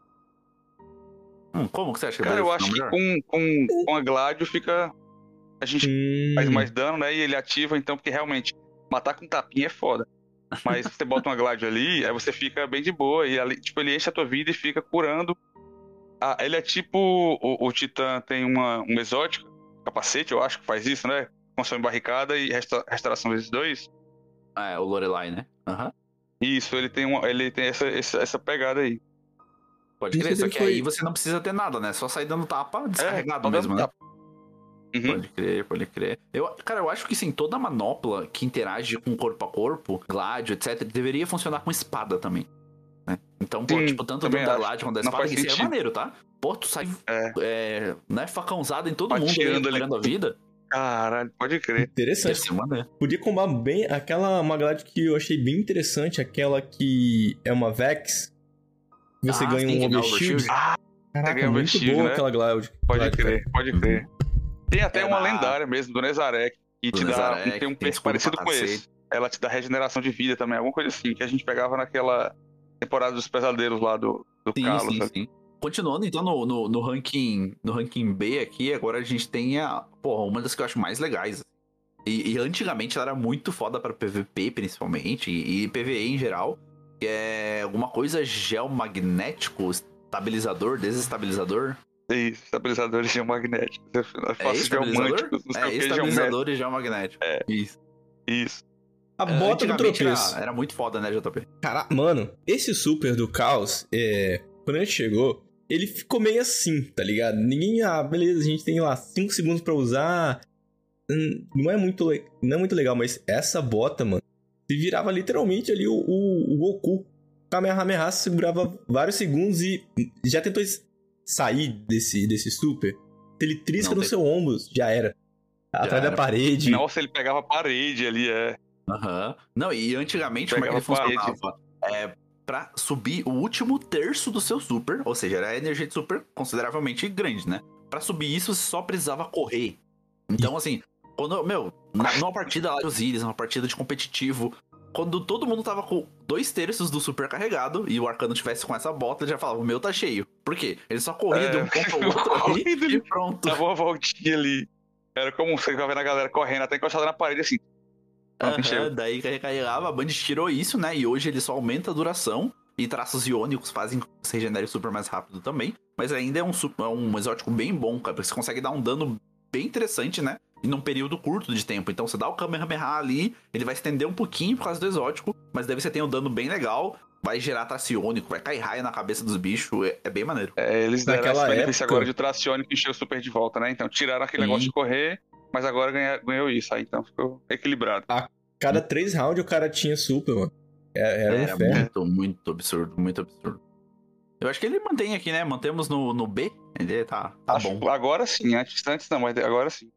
Hum, como que você acha que Cara, eu acho que melhor? com, com, com a Gládio fica. A gente Hum, faz mais dano, né? E ele ativa, então, porque realmente matar com tapinha é foda. Mas você bota uma Gládio ali, aí você fica bem de boa. E ali, tipo, ele enche a tua vida e fica curando. Ah, ele é tipo. O, o Titã tem uma, um exótico, capacete, eu acho que faz isso, né? Consome barricada e resta- restauração vezes dois. É, o Lorelai, né? Aham. Isso, ele tem, uma, ele tem essa, essa, essa pegada aí. Pode crer, só que foi- aí você não precisa ter nada, né? Só sair dando tapa descarregado só mesmo, né? tapa. Uhum. Pode crer, pode crer. Eu, cara, eu acho que sim, toda manopla que interage com corpo a corpo, gládio, etc., deveria funcionar com espada também. né? Então, pô, Sim, tipo, tanto dentro da gládio quanto da espada, isso é maneiro, tá? Pô, tu sai, É. é, né, facãozado em todo mundo aí, ali. pegando a vida. Caralho, pode crer. Interessante. maneiro. Podia combar bem aquela Maglade que eu achei bem interessante, aquela que é uma Vex. Você Ah, ganha um Overshield. Ah, Caraca, ganha muito overshield, boa né? aquela Glide. Pode crer, pode crer. Tem até É uma lendária mesmo, do Nezarek, que Do te dá. Nezarek, tem um tem perk escudo parecido com esse. Ela te dá regeneração de vida também, alguma coisa assim, que a gente pegava naquela temporada dos pesadelos lá do, do Sim, Carlos. sim, sim. Continuando, então, no, no, no ranking no ranking B aqui, agora a gente tem a, porra, uma das que eu acho mais legais. E, e antigamente ela era muito foda pra PVP, principalmente, e, e PVE em geral, que é alguma coisa geomagnético, estabilizador, desestabilizador. É isso, estabilizadores geomagnéticos. É É fácil estabilizador? geomânticos, não sei É, o que, geométricos. estabilizador e geomagnético. É. Isso. Isso. A bota do É, tropeço. Era, era muito foda, né, JP? Cara, mano, esse super do caos, é, quando a gente chegou, ele ficou meio assim, tá ligado? Ninguém, ah, beleza, a gente tem lá 5 segundos pra usar. Hum, Não é muito, não é muito legal, mas essa bota, mano, se virava literalmente ali o, o, o Goku. Kamehameha segurava vários segundos e já tentou sair desse, desse super. Se ele trisca Não no tem. seu ombro, já era. Atrás da era. parede. Nossa, ele pegava a parede ali, é. Aham. Não, e antigamente, como é que ele funcionava? É, pra subir o último terço do seu super, ou seja, era a energia de super consideravelmente grande, né? Pra subir isso, você só precisava correr. Então, assim, quando, meu, na- numa partida lá de Osiris, numa partida de competitivo, quando todo mundo tava com dois terços do super carregado e o arcano tivesse com essa bota, ele já falava, o meu tá cheio. Por quê? Ele só corria É, de um ponto ao (laughs) outro ali e pronto. Dava uma voltinha ali. Era como você vai vendo a galera correndo, até encostada na parede assim. Encheu. daí recarregava, a Band tirou isso, né? E hoje ele só aumenta a duração. E traços iônicos fazem que você regenere super mais rápido também. Mas ainda é um, su- é um exótico bem bom, cara. Porque você consegue dar um dano bem interessante, né? E num período curto de tempo. Então você dá o Kamehameha ali, ele vai estender um pouquinho por causa do exótico. Mas daí você tem um dano bem legal. Vai gerar traço iônico, vai cair raio na cabeça dos bichos. É, é bem maneiro. É, eles deram Naquela esse benefício época- agora de traciônico e encheu o super de volta, né? Então tiraram aquele Sim. negócio de correr, mas agora ganha- ganhou isso. Aí então ficou equilibrado. Cada três rounds o cara tinha super, mano. É- Era, um Era inferno. muito, muito absurdo, muito absurdo. Eu acho que ele mantém aqui, né? Mantemos no, no B. Ele tá, tá Acho- bom. Agora sim, antes, antes não, mas agora sim.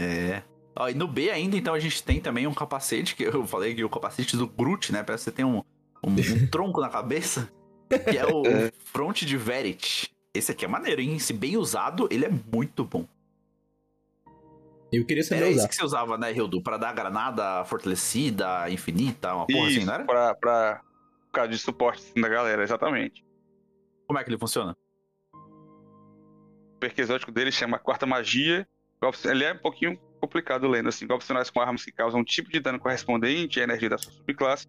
É. Ó, e no B ainda, então, a gente tem também um capacete, que eu falei que o capacete do Groot, né? Parece que você tem um, um, (laughs) um tronco na cabeça, que é o (laughs) É. Front de Verit. Esse aqui é maneiro, hein? Se bem usado, ele é muito bom. Eu queria saber Era usar. esse que você usava, né, Hildo? Pra dar granada fortalecida, infinita, uma porra Isso, assim, não era? pra, pra, por causa de suporte assim, da galera, exatamente. Como é que ele funciona? O perk exótico dele chama Quarta Magia. Ele é um pouquinho complicado lendo, assim. Golpes finais com armas que causam um tipo de dano correspondente à energia da sua subclasse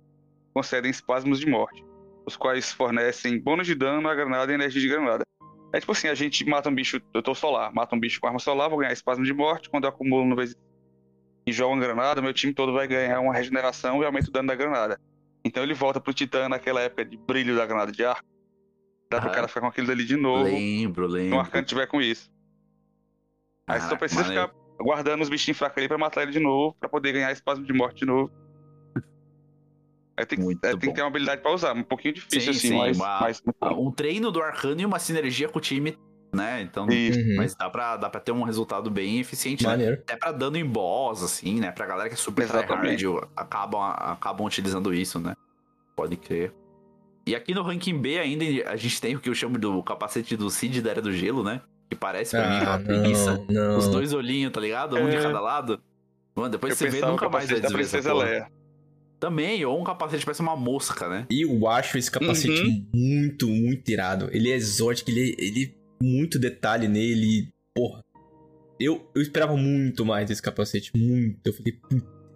concedem espasmos de morte, os quais fornecem bônus de dano à granada e energia de granada. É tipo assim, a gente mata um bicho, eu tô solar, mata um bicho com arma solar, vou ganhar espasmo de morte, quando eu acumulo no vezes e jogo uma granada, meu time todo vai ganhar uma regeneração e aumenta o dano da granada. Então ele volta pro Titã naquela época de brilho da granada de arco. Dá pro Aham. cara ficar com aquilo dali de novo, Lembro, se lembro. um arcano tiver com isso. Aí você só precisa maneiro. ficar guardando os bichinhos fracos ali pra matar ele de novo, pra poder ganhar espasmo de morte de novo. Aí tem, que- Muito é, tem que ter uma habilidade pra usar, um pouquinho difícil Sim, assim, sim, mas, uma- mas Ah. Um treino do arcano e uma sinergia com o time, né? Então. Uhum. mas dá pra, dá pra ter um resultado bem eficiente, né? Maneiro. Até pra dano em boss, assim, né? Pra galera que é super tryhard, acabam, acabam utilizando isso, né? Pode crer. E aqui no ranking B ainda a gente tem o que eu chamo do capacete do Cid da Era do Gelo, né? Que parece pra mim Ah, uma preguiça. não, não. Os dois olhinhos, tá ligado? Um de É. cada lado. Mano, depois Eu você vê, nunca mais vai da desver essa Princesa porra. Leia. Também, ou um capacete parece uma mosca, né? E eu acho esse capacete Uhum. muito, muito irado. Ele é exótico, ele, ele muito detalhe nele. Porra. Eu, eu esperava muito mais desse capacete. Muito. Eu falei.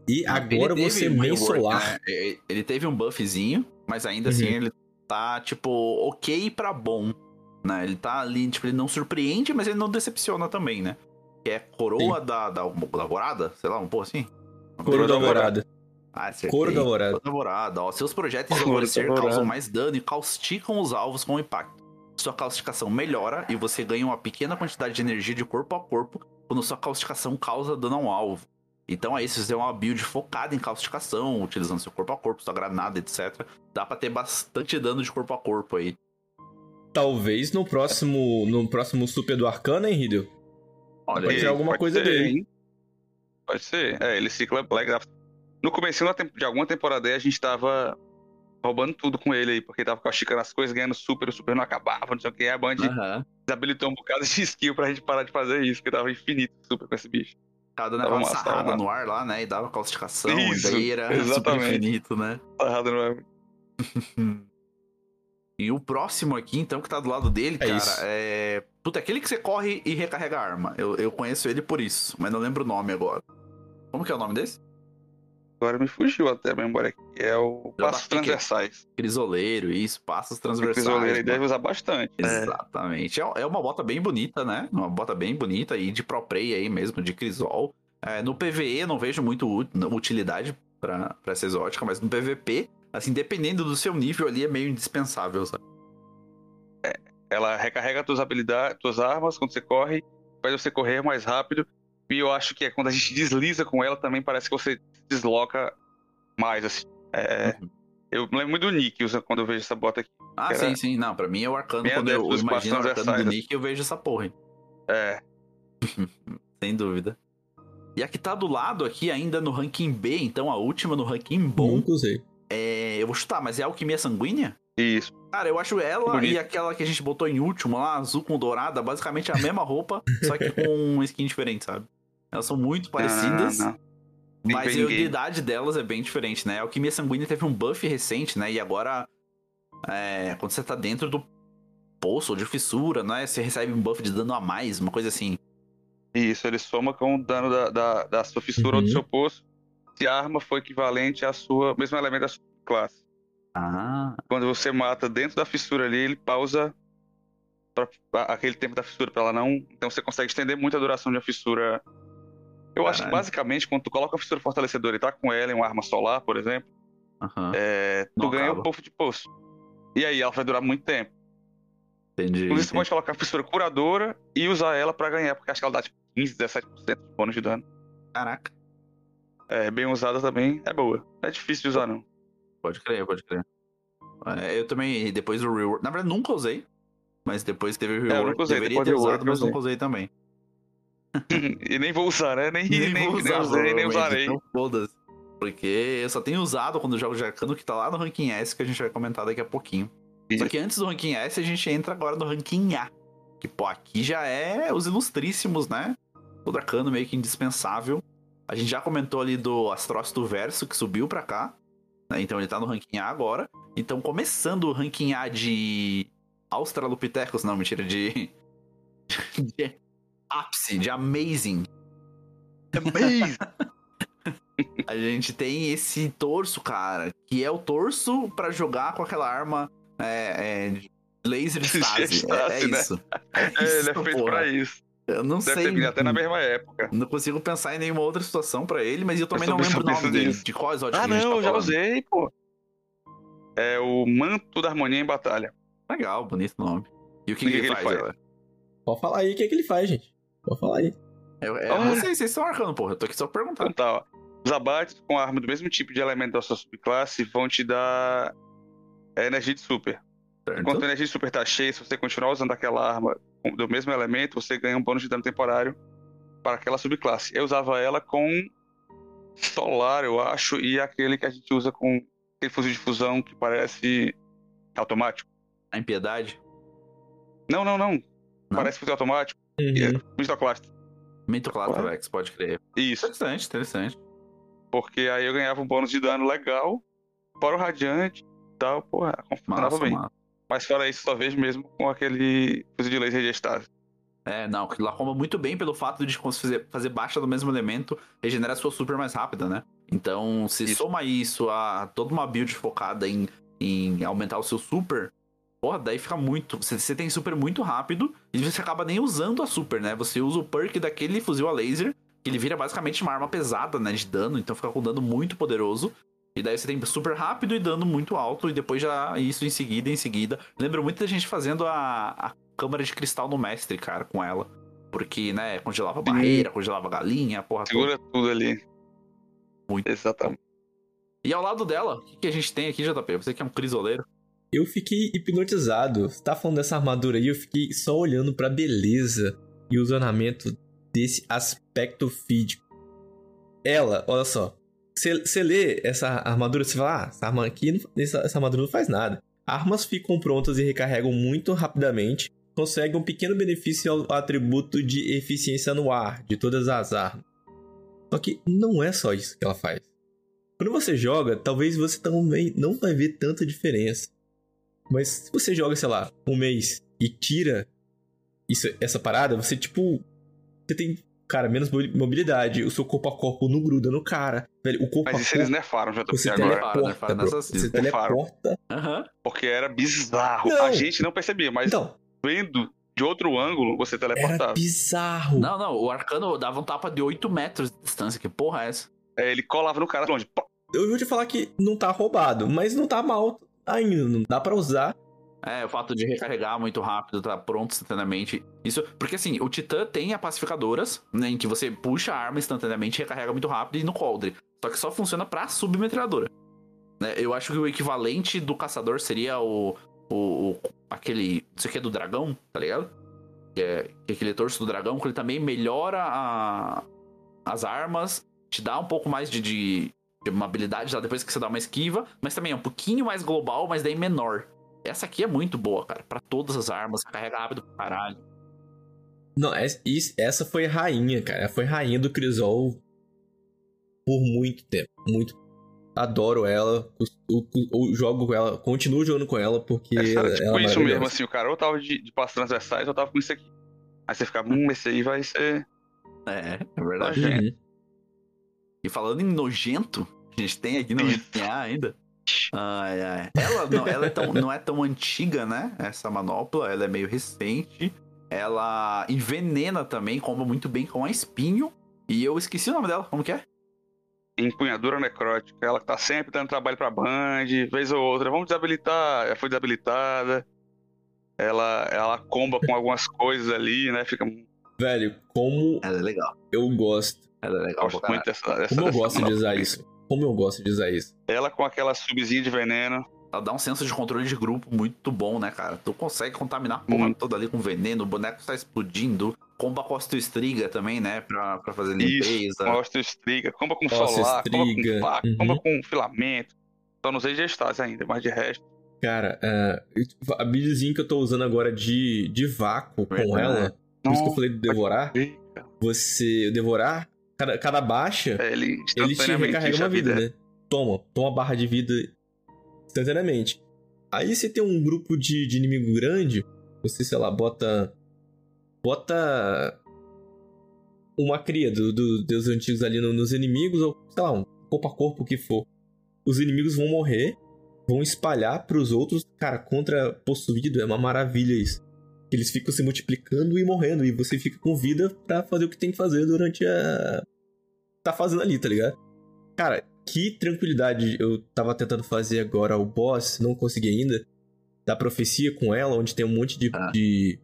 E agora você um rework, solar. né? Ele- teve um buffzinho, mas ainda assim Uhum. ele tá, tipo, ok pra bom. Né? Ele tá ali, tipo, ele não surpreende, mas ele não decepciona também, né? Que é coroa da, da, da alvorada, sei lá, um pouco assim. Coro da alvorada. Ah, acertei. Coro alvorada. Ó, seus projetos envelhecer alvorada. causam mais dano e causticam os alvos com impacto. Sua causticação melhora e você ganha uma pequena quantidade de energia de corpo a corpo quando sua causticação causa dano ao alvo. Então aí, se você fizer uma build focada em causticação, utilizando seu corpo a corpo, sua granada, etc., dá pra ter bastante dano de corpo a corpo aí. Talvez no próximo, no próximo super do Arcana, hein, Hideo? Olha Pode tirar alguma coisa ser, dele. hein? Pode ser. É, ele cicla Black Draft. No começo de alguma temporada aí, a gente tava roubando tudo com ele aí, porque tava casticando as coisas, ganhando super, o super não acabava, não sei o que. A Band Aham. desabilitou um bocado de skill pra gente parar de fazer isso, porque tava infinito super com esse bicho. Tava dando Tava massa, sarrada tava no ar lá, né? E dava causticação, Isso, daí era super exatamente. infinito, né? Errado, não é? E o próximo aqui, então, que tá do lado dele, É cara, isso. é. Puta, aquele que você corre e recarrega a arma. Eu, eu conheço ele por isso, mas não lembro o nome agora. Como que é o nome desse? Agora me fugiu até a memória aqui. É o Passos dá pique. Crisoleiro. Crisoleiro, isso, passos transversais. Crisoleiro ele né? deve usar bastante. É. Exatamente. É. é uma bota bem bonita, né? Uma bota bem bonita aí de pro play aí mesmo, de crisol. É, no PVE não vejo muito utilidade pra, pra essa exótica, mas no PVP, assim, dependendo do seu nível ali, é meio indispensável, sabe? É, ela recarrega tuas habilidades, tuas armas quando você corre, faz você correr mais rápido. E eu acho que é quando a gente (laughs) desliza com ela também parece que você desloca mais, assim. É, uhum. Eu lembro muito do Nick quando eu vejo essa bota aqui. Ah, sim, sim. Não, pra mim é o arcano. quando eu imagino o arcano do Nick, eu vejo essa porra. É. (laughs) Sem dúvida. E a que tá do lado aqui, ainda no ranking B, então a última no ranking bom. Nunca usei. É, eu vou chutar, mas é a Alquimia Sanguínea? Isso. Cara, eu acho ela Bonito. e aquela que a gente botou em último lá, azul com dourada, basicamente a mesma roupa, só que com (laughs) um skin diferente, sabe? Elas são muito parecidas. Não, não, não. Mas a utilidade delas é bem diferente, né? A Alquimia Sanguínea teve um buff recente, né? E agora, é, quando você tá dentro do poço ou de fissura, né? Você recebe um buff de dano a mais, uma coisa assim. Isso, ele soma com o dano da, da, da sua fissura uhum. ou do seu poço se a arma for equivalente à sua mesmo elemento da sua classe. Ah. Quando você mata dentro da fissura ali, ele pausa pra, aquele tempo da fissura para ela não. Então você consegue estender muito a duração de uma fissura. Eu Caralho. acho que basicamente quando tu coloca a fissura fortalecedora e tá com ela em uma arma solar, por exemplo, uhum. é, tu não ganha acaba. um buff de poço. E aí ela vai durar muito tempo. Entendi. Inclusive, você pode colocar a fissura curadora e usar ela para ganhar, porque acho que ela dá tipo 15, 17% de bônus de dano. Caraca. É, bem usada também é boa. Não é difícil de usar, não. Pode crer, pode crer. É, eu também, depois do rework. Na verdade, nunca usei. Mas depois teve o rework. É, usei, deveria ter usado, mas nunca usei também. (laughs) e nem vou usar, né? Nem, nem, nem usar, nem, usei, nem usarei. Então, foda-se. Porque eu só tenho usado quando eu jogo de arcano, que tá lá no ranking S, que a gente vai comentar daqui a pouquinho. Isso. Só que antes do ranking S, a gente entra agora no ranking A. Que, pô, aqui já é os ilustríssimos, né? O Dracano meio que indispensável. A gente já comentou ali do Astrócito Verso, que subiu pra cá. Né? Então ele tá no ranking A agora. Então, começando o ranking A de Australopithecus, não, mentira, de. (laughs) de ápice, de Amazing. Amazing! (laughs) a gente tem esse torso, cara, que é o torso para jogar com aquela arma é, é, laser stase. é, é, isso. É, isso, ele é feito porra. pra isso. Eu não Deve sei. Ter até na mesma época. Não consigo pensar em nenhuma outra situação para ele, mas eu também eu não lembro o nome dele. De qual exótico Ah, não, tá eu já usei, pô. É o Manto da Harmonia em Batalha. Legal, bonito nome. E o que, que, que ele, faz, faz? Pode falar aí o que, que ele faz, gente. Pode falar aí. É, é, oh. vocês, vocês estão marcando, porra. Eu tô aqui só perguntando. Então, tá, ó. Os abates com arma do mesmo tipo de elemento da sua subclasse vão te dar energia de super. Certo. Enquanto a energia de super tá cheia, se você continuar usando aquela arma do mesmo elemento, você ganha um bônus de dano temporário para aquela subclasse. Eu usava ela com solar, eu acho, e aquele que a gente usa com aquele fuzil de fusão que parece automático. A impiedade? Não, não, não. não? Parece fuzil automático. Uhum. É Mistoclaster. Mistoclaster pode crer. Isso. Interessante, interessante. Porque aí eu ganhava um bônus de dano legal, fora o radiante e tal, porra, funcionava bem. Massa. Mas fora isso, só vejo mesmo com aquele fuzil de laser de estase. É, não, que lá comba muito bem pelo fato de fazer, fazer baixa do mesmo elemento, regenera sua super mais rápida, né? Então, se isso. soma isso a toda uma build focada em, em aumentar o seu super, porra, daí fica muito. Você, você tem super muito rápido e você acaba nem usando a super, né? Você usa o perk daquele fuzil a laser, que ele vira basicamente uma arma pesada, né? De dano, então fica com dano muito poderoso. E daí você tem super rápido e dano muito alto, e depois já isso em seguida, em seguida. Lembro muito da gente fazendo a, a câmara de cristal no mestre, cara, com ela. Porque, né, congelava barreira, congelava galinha, porra. Segura toda. tudo ali. Muito. Exatamente. E ao lado dela, o que, que a gente tem aqui, JP? Você que é um crisoleiro. Eu fiquei hipnotizado. Você tá falando dessa armadura aí, eu fiquei só olhando pra beleza e o ornamento desse aspecto físico. Ela, olha só, você lê essa armadura, você fala, ah, essa arma aqui, essa, essa armadura não faz nada. Armas ficam prontas e recarregam muito rapidamente, conseguem um pequeno benefício ao atributo de eficiência no ar de todas as armas. Só que não é só isso que ela faz. Quando você joga, talvez você também não vai ver tanta diferença. Mas se você joga, sei lá, um mês e tira isso, essa parada, você tipo. Você tem cara, menos mobilidade, o seu corpo a corpo não gruda no cara. Velho, o corpo Mas isso eles nerfaram, já tô você agora. Teleporta, bro. Você teleporta. Uhum. Porque era bizarro. Não. A gente não percebia, mas então, vendo de outro ângulo, você Era teleportava. bizarro. Não, não, o arcano dava um tapa de 8 metros de distância. Que porra é essa? É, ele colava no cara longe. Eu vou te falar que não tá roubado, mas não tá mal ainda. Não dá pra usar. É, o fato de recarregar muito rápido, tá pronto instantaneamente. Isso, porque assim, o Titã tem a pacificadoras, né, em que você puxa a arma instantaneamente, recarrega muito rápido e no coldre. Só que só funciona pra submetralhadora. Né, eu acho que o equivalente do caçador seria o. o, o aquele. Isso aqui é do dragão, tá ligado? Que é, que é aquele torso do dragão, que ele também melhora a- as armas, te dá um pouco mais de, de uma habilidade lá depois que você dá uma esquiva, mas também é um pouquinho mais global, mas daí menor. Essa aqui é muito boa, cara. Pra todas as armas, carrega rápido pra caralho. Não, essa foi rainha, cara. Foi rainha do Crisol por muito tempo. Muito. Adoro ela. O, o- o- jogo com ela. Continuo jogando com ela porque É, sabe, tipo ela é isso mesmo, assim, o cara ou tava de, de passos transversais ou tava com isso aqui. Aí você fica, hum, esse aí vai ser. É, é verdade. Nojento. Uhum. E falando em nojento, a gente tem aqui no. RPA ainda. Ai, ai. Ela, não, ela é tão- não é tão antiga, né? Essa manopla, ela é meio recente. Ela envenena também, comba muito bem com a espinho. E eu esqueci o nome dela, como que é? Empunhadura necrótica. Ela que tá sempre dando trabalho pra Band, vez ou outra. Vamos desabilitar. Já foi desabilitada. Ela, ela comba com algumas coisas ali, né? Fica. Velho, como Ela é legal. eu gosto. Ela é legal. Gosto muito dessa. dessa Como eu dessa gosto de usar isso. Como eu gosto de usar isso. Ela com aquela subzinha de veneno. Ela dá um senso de controle de grupo muito bom, né, cara? Tu consegue contaminar a porra Muito. toda ali com veneno, o boneco está explodindo. Comba com a tua estriga também, né? Pra, pra fazer Isso, limpeza. Mostra estriga. Comba com solar, comba estriga. com faca, Uhum. comba com filamento. Só não usei gestase ainda, mas de resto. Cara, eu- a buildzinha que eu tô usando agora de, de vácuo com ela. Por isso que eu falei de devorar. Você. Devorar, cada, cada baixa. é, ele ele te recarrega uma vida, vida. né? Toma, toma barra de vida instantaneamente. Aí você tem um grupo de, de inimigo grande, você, sei lá, bota. Bota. Uma cria do, do- dos antigos ali no- nos inimigos, ou sei lá, um corpo a corpo o que for. Os inimigos vão morrer, vão espalhar pros outros. Cara, contra possuído é uma maravilha isso. Eles ficam se multiplicando e morrendo, e você fica com vida pra fazer o que tem que fazer durante a. Tá fazendo ali, tá ligado? Cara, que tranquilidade eu tava tentando fazer agora o boss, não consegui ainda. Da profecia com ela, onde tem um monte de, Ah. de,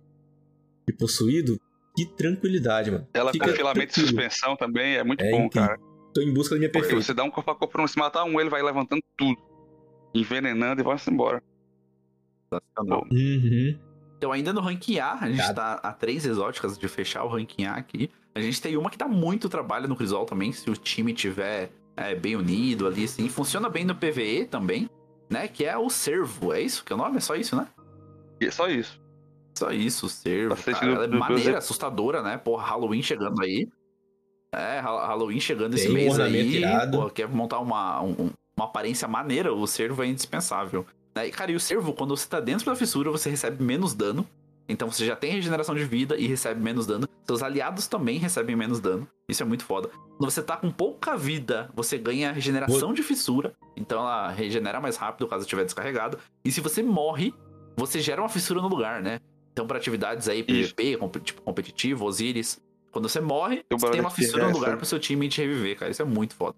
de possuído. Que tranquilidade, mano. Ela Fica com filamento de tranquilo. suspensão também é muito É bom, incrível. cara. Tô em busca da minha Porque perfeita. você dá um corpo a corpo, se matar um, ele vai levantando tudo. Envenenando e vai-se embora. Sensacional. Uhum. Então, ainda no ranking A, a gente tá a três exóticas de fechar o ranking A aqui. A gente tem uma que dá muito trabalho no Crisol também, se o time tiver é, bem unido ali, assim. Funciona bem no PVE também, né? Que é o Servo. É isso que é o nome? É só isso, né? É só isso. Só isso, o Servo. Cara. do- Ela é do- do- maneira, assustadora, né? Porra, Halloween chegando aí. É, Ha- Halloween chegando esse Tem um mês ornamento aí. Pô, quer montar uma, um- uma aparência maneira, o Servo é indispensável. E, cara, e o Servo, quando você tá dentro da fissura, você recebe menos dano. Então você já tem regeneração de vida e recebe menos dano. Seus aliados também recebem menos dano. Isso é muito foda. Quando você tá com pouca vida, você ganha regeneração de fissura. Então ela regenera mais rápido caso estiver descarregado. E se você morre, você gera uma fissura no lugar, né? Então, pra atividades aí. PVP, comp- tipo competitivo, Osiris. Quando você morre, Eu você tem uma fissura no lugar pro seu time te reviver, cara. Isso é muito foda.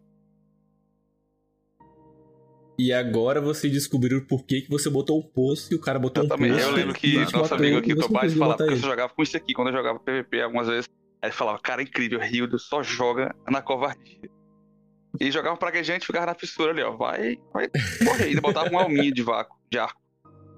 E agora você descobriu por que, que você botou um poço e o cara botou Eu um também. poço. Eu lembro e que nosso amigo e aqui, conseguiu falava que eu jogava com isso aqui quando eu jogava PVP algumas vezes. Aí ele falava, cara, incrível, Hildo só joga na covardia. E jogava praguejante e ficava na fissura ali, ó. Vai, vai morrer. Ainda botava uma alminha de vácuo, de arco.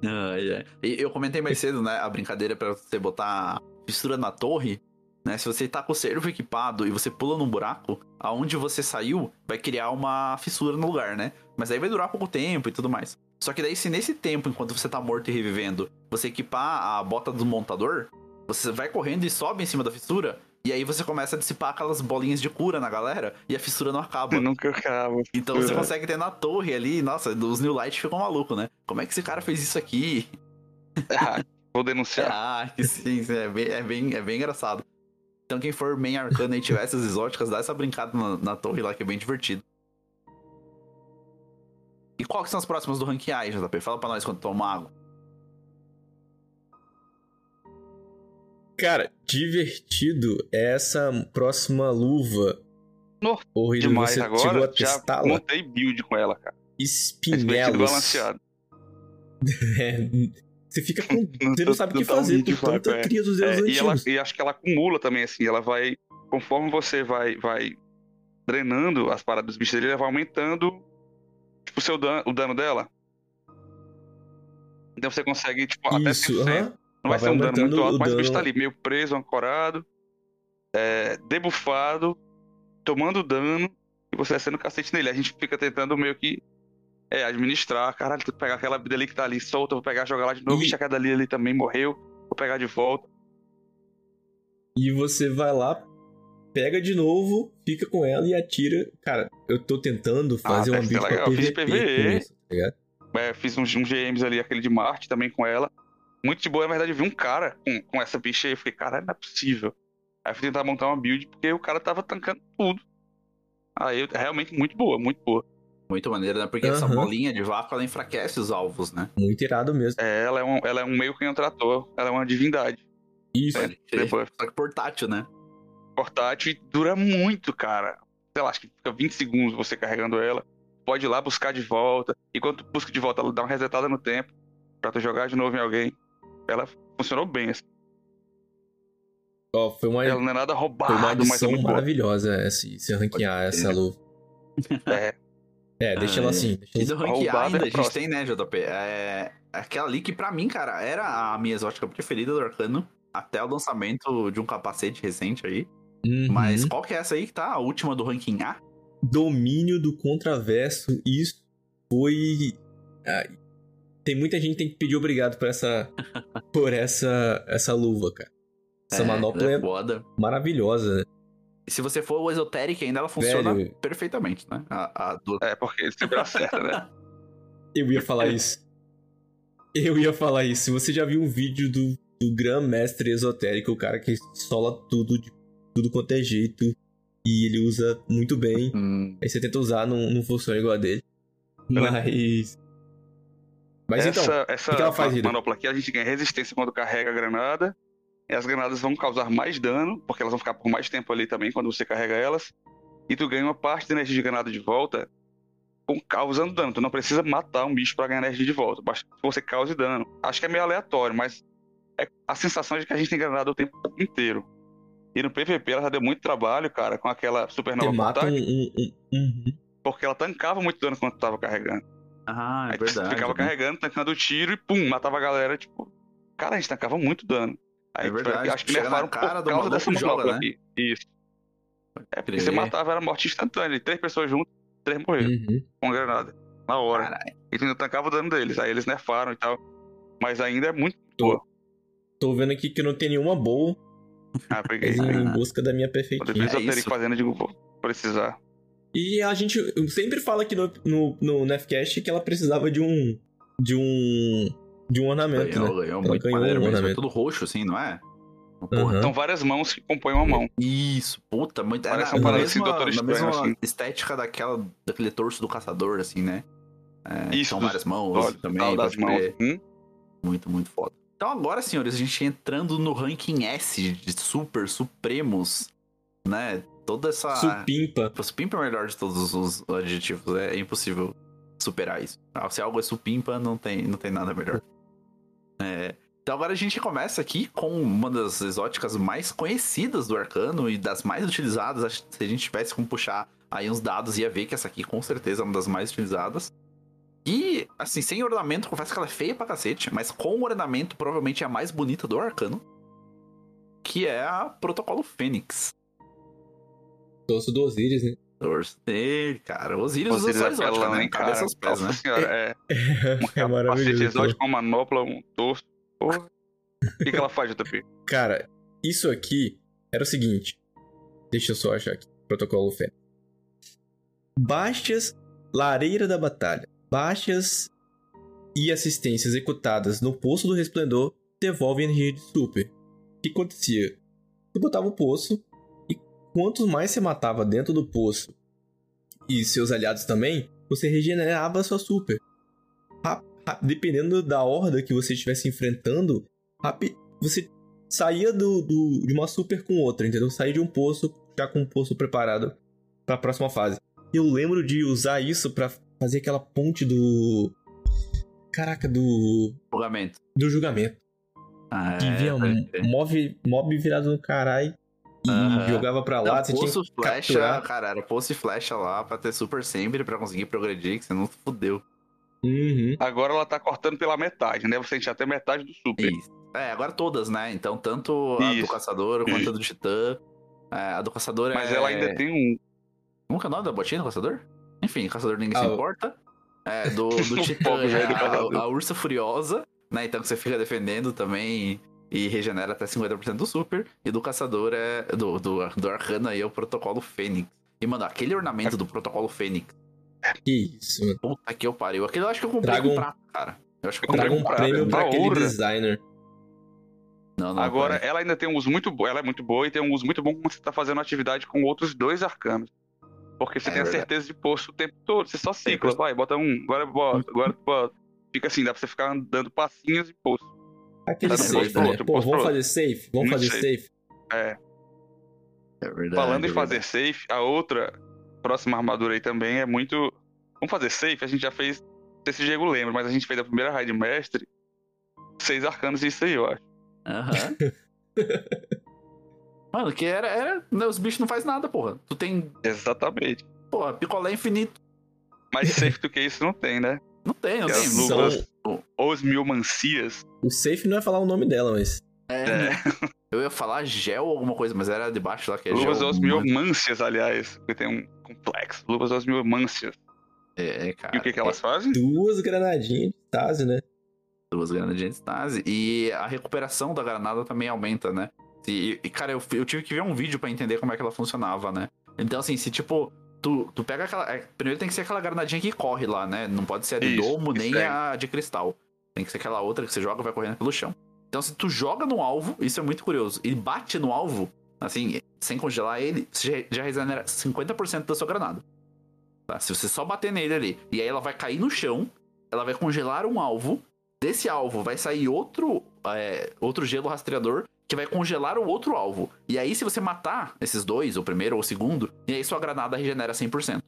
Ai. E eu comentei mais (laughs) cedo, né? A brincadeira pra você botar fissura na torre. Né? Se você tá com o servo equipado e você pula num buraco, aonde você saiu vai criar uma fissura no lugar, né? Mas aí vai durar pouco tempo e tudo mais. Só que daí, se nesse tempo, enquanto você tá morto e revivendo, você equipar a bota do montador, você vai correndo e sobe em cima da fissura, e aí você começa a dissipar aquelas bolinhas de cura na galera, e a fissura não acaba. Eu nunca acabo. Então você consegue ter na torre ali, nossa, os New Light ficam malucos, né? Como é que esse cara fez isso aqui? (laughs) Ah, vou denunciar. Ah, que sim, sim, é bem, é, bem, é bem engraçado. Então quem for main arcano e tiver essas exóticas, dá essa brincada na, na torre lá, que é bem divertido. E qual que são as próximas do Rank A, JP? Fala pra nós quando toma água. Cara, divertido é essa próxima luva. No, Ô, Hiro, Demais você agora, chegou a já testá-la? montei build com ela, cara. É Espinhelos. balanceado. (laughs) É, você fica com. Você não sabe o que tá fazer vídeo por tanta vago, é. cria dos É, deus e, ela, antigos. e acho que ela acumula também, assim, ela vai. Conforme você vai, vai drenando as paradas dos bichos dele, ela vai aumentando tipo, o seu dano, o dano dela. Então você consegue, tipo, até Isso, 100%. aham. Não vai Vai ser um dano muito alto, o mas o bicho tá dano. ali, meio preso, ancorado, é, debufado, tomando dano, e você sendo cacete nele. A gente fica tentando meio que é, administrar. Caralho, que pegar aquela vida ali que tá ali solta, vou pegar, jogar lá de novo. E- Ixi, aquela ali, ali também morreu, vou pegar de volta. E você vai lá, pega de novo, fica com ela e atira. Cara, eu tô tentando fazer um deve ser ambiente pra legal. Eu fiz PVP PVE. isso, tá ligado? É, fiz uns, uns GMs ali, aquele de Marte também com ela. Muito de boa, na verdade, eu vi um cara com, com essa bicha aí. Eu fiquei, caralho, não é possível. Aí eu fui tentar montar uma build porque o cara tava tancando tudo. Aí eu, realmente muito boa, muito boa. Muito maneiro, né? Porque essa Aham. bolinha de vácuo, ela enfraquece os alvos, né? Muito irado mesmo. É, ela é um, ela é um meio canhão trator, ela é uma divindade. Isso. É, debuff. Só que portátil, né? Portátil e dura muito, cara. Sei lá, acho que fica 20 segundos você carregando ela. Pode ir lá buscar de volta. E quando tu busca de volta, ela dá uma resetada no tempo. Pra tu jogar de novo em alguém. Ela funcionou bem, assim. Ó, foi uma, Ela não é nada foi uma roubado, mas é muito boa. maravilhosa esse, se ranquear essa luva. É, É, deixa ela Ah, assim. Deixa E do ranquear roubada ainda, é a gente tem, né, JP? É aquela ali que pra mim, cara, era a minha exótica preferida do Arcano. Até o lançamento de um capacete recente aí. Uhum. Mas qual que é essa aí que tá? A última do ranking A? Domínio do contraverso, isso foi. Ah, tem muita gente que tem que pedir obrigado por essa. (laughs) por essa, essa luva, cara. Essa manopla é foda. maravilhosa, né? E se você for o Esoteric ainda, ela funciona Velho. perfeitamente, né? A, a do... é, porque sempre acerta, né? (laughs) Eu ia falar isso. Eu ia falar isso. Se você já viu um vídeo do, do Grandmestre Esotérico, o cara que sola tudo de tudo quanto é jeito e ele usa muito bem. Hum, Aí você tenta usar, não, não funciona igual a dele. Mas. Mas então, essa essa que ela faz, manopla aqui, a gente ganha resistência quando carrega a granada. E as granadas vão causar mais dano, porque elas vão ficar por mais tempo ali também quando você carrega elas. E tu ganha uma parte da energia de granada de volta com causando dano. Tu não precisa matar um bicho pra ganhar energia de volta. Basta que você cause dano. Acho que é meio aleatório, mas é a sensação de que a gente tem granada o tempo inteiro. E no PVP ela já deu muito trabalho, cara, com aquela você supernova mata um. um, um- porque ela tancava muito dano quando tu tava carregando. Ah, é Aí tu verdade. ficava né? carregando, tancando o tiro e pum, matava a galera, tipo. Cara, a gente tancava muito dano. Aí, É verdade, acho que nerfaram por do causa maluco dessa manopla né? aqui. Isso. É porque você matava, era morte instantânea. Três pessoas juntas, três morreram Uhum. com granada. Na hora. Caralho. E tu ainda tancava o dano deles. Aí eles nerfaram e tal. Mas ainda é muito Tô, boa. tô vendo aqui que não tem nenhuma boa, Ah, peguei. mas em Ah. busca da minha Quando eu vi perfeitinha. o Esoteric isso. fazendo, eu digo, vou precisar. E a gente sempre fala aqui no, no, no Nefcast que ela precisava de um. de um. De um ornamento, Ganhou, né? ganhou Ela muito ganhou maneiro um mesmo. É ornamento. tudo roxo, assim, não é? Porra, Aham. São várias mãos que compõem uma mão. Isso, puta, muito. É Parece um na parada assim, mesma, Doutor na Estranho, mesma assim. estética daquela, daquele torso do caçador, assim, né? É, Isso, são várias mãos Olha, também. das mãos. Hum? Muito, muito foda. Então agora, senhores, a gente entrando no ranking S de super supremos, né? Toda essa. Supimpa. Supimpa é o melhor de todos os adjetivos. É impossível superar isso. Ah, Se algo é supimpa, não tem, não tem nada melhor. É, então agora a gente começa aqui com uma das exóticas mais conhecidas do arcano e das mais utilizadas. Se a gente tivesse como puxar aí uns dados, ia ver que essa aqui com certeza é uma das mais utilizadas. E, assim, sem ornamento, confesso que ela é feia pra cacete, mas com ornamento, provavelmente é a mais bonita do arcano. Que é a Protocolo Fênix. Torso do Osiris, né? Torcer, cara. Osíris usa Vocês só exótica, né? cara? Cabeça aos pés, Nossa né? senhora, é. (laughs) (laughs) É Capacete maravilhoso. exótico, uma manopla, um torso. Porra. O que, que ela faz, JP? Cara, isso aqui era o seguinte. Deixa eu só achar aqui. Protocolo Fé. Baixas Lareira da Batalha. Baixas e assistência executadas no Poço do Resplendor devolvem energia de super. O que acontecia? Você botava o poço quantos mais você matava dentro do poço e seus aliados também, você regenerava a sua super. Dependendo da horda que você estivesse enfrentando, você saía do, do, de uma super com outra, entendeu? Saía de um poço já com um poço preparado pra próxima fase. Eu lembro de usar isso pra fazer aquela ponte do. Caraca, do. Julgamento. Do julgamento. Ah, Que vinha pode um crer. mob, mob virado no caralho e Aham. jogava pra lá, Não, você tinha poço que flecha, capturar. cara, era poço e flecha lá pra ter super sempre pra conseguir progredir, que você não fudeu. Uhum. Agora ela tá cortando pela metade, né? Você já até metade do super. Isso. É, agora todas, né? Então, tanto a do Isso. caçador quanto a do titã. É, a do caçador Mas é. ela ainda tem um. Como que é o nome da botinha do caçador? Enfim, caçador ninguém se Ah, o- importa. É, do, (laughs) do titã é do a, a ursa furiosa, né? Então que você fica defendendo também e regenera até 50% do super. E do caçador é. Do, do, do arcano aí é o protocolo Fênix. E, mano, aquele ornamento do protocolo Fênix. Que isso, mano. Puta que eu pariu. Aquele eu acho que eu comprei Traga um- prata, cara. Eu acho que eu comprei Traga um prata. prêmio pra Uma aquele honra. designer. Não, não, Agora, pera. ela ainda tem um uso muito bom. Ela é muito boa e tem um uso muito bom quando você tá fazendo atividade com outros dois arcanos. Porque você É tem a verdade. certeza de posto o tempo todo. Você só cicla, vai, bota um, agora bota, agora bota. Fica assim, dá pra você ficar dando passinhos e posto. Aquele Tá safe, né? outro, Pô, vamos fazer safe? Vamos fazer safe. safe? É. É verdade. Falando é em fazer safe, a outra próxima armadura aí também é muito. Vamos fazer safe? A gente já fez. Não sei se o Diego lembra, mas a gente fez a primeira raid mestre. Seis arcanos disso aí, eu acho. Aham. (laughs) Mano, que era, era. né, Os bichos não faz nada, porra. Tu tem, Exatamente. porra, picolé infinito. Mais safe do que isso não tem, né? Não tem, não tem. São-. Os mil mancias. O safe não é falar o nome dela, mas. É, É. né? Eu ia falar gel ou alguma coisa, mas era debaixo lá que é Luvas gel. osmiomâncias, aliás, porque tem um complexo. Luvas osmiomâncias. É, E cara. o que, que elas fazem? Duas granadinhas de Tase, né? Duas granadas de estase. E a recuperação da granada também aumenta, né? E, e, cara, eu, eu tive que ver um vídeo pra entender como é que ela funcionava, né? Então, assim, se tipo. Tu, tu pega aquela. é, Primeiro tem que ser aquela granadinha que corre lá, né? Não pode ser a de Isso, domo nem segue. a de cristal. Tem que ser aquela outra que você joga e vai correndo pelo chão. Então, se tu joga no alvo, isso é muito curioso, e bate no alvo, assim, sem congelar ele, você já, regenera 50% da sua granada. Tá? Se você só bater nele ali, e aí ela vai cair no chão, ela vai congelar um alvo, desse alvo vai sair outro, é, outro gelo rastreador que vai congelar o outro alvo. E aí, se você matar esses dois, o primeiro ou o segundo, e aí sua granada regenera 100%.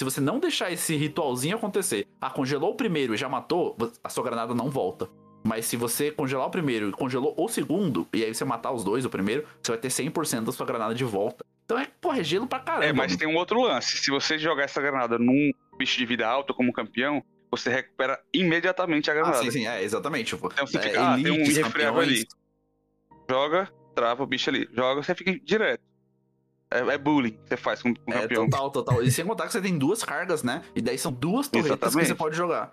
Se você não deixar esse ritualzinho acontecer, ah, congelou o primeiro e já matou, a sua granada não volta. Mas se você congelar o primeiro e congelou o segundo, e aí você matar os dois, o primeiro, você vai ter 100% da sua granada de volta. Então é, porra, é gelo pra caramba. É, mas tem um outro lance. Se você jogar essa granada num bicho de vida alta como campeão, você recupera imediatamente a Ah, granada. sim, sim, é, exatamente. Então você É, fica, ah, tem um irrefriável ali. Joga, trava o bicho ali. Joga, você fica direto. É, é bullying que você faz com, com o É, campeão. total, total. E sem contar que você tem duas cargas, né? E daí são duas torretas que Exatamente. você pode jogar.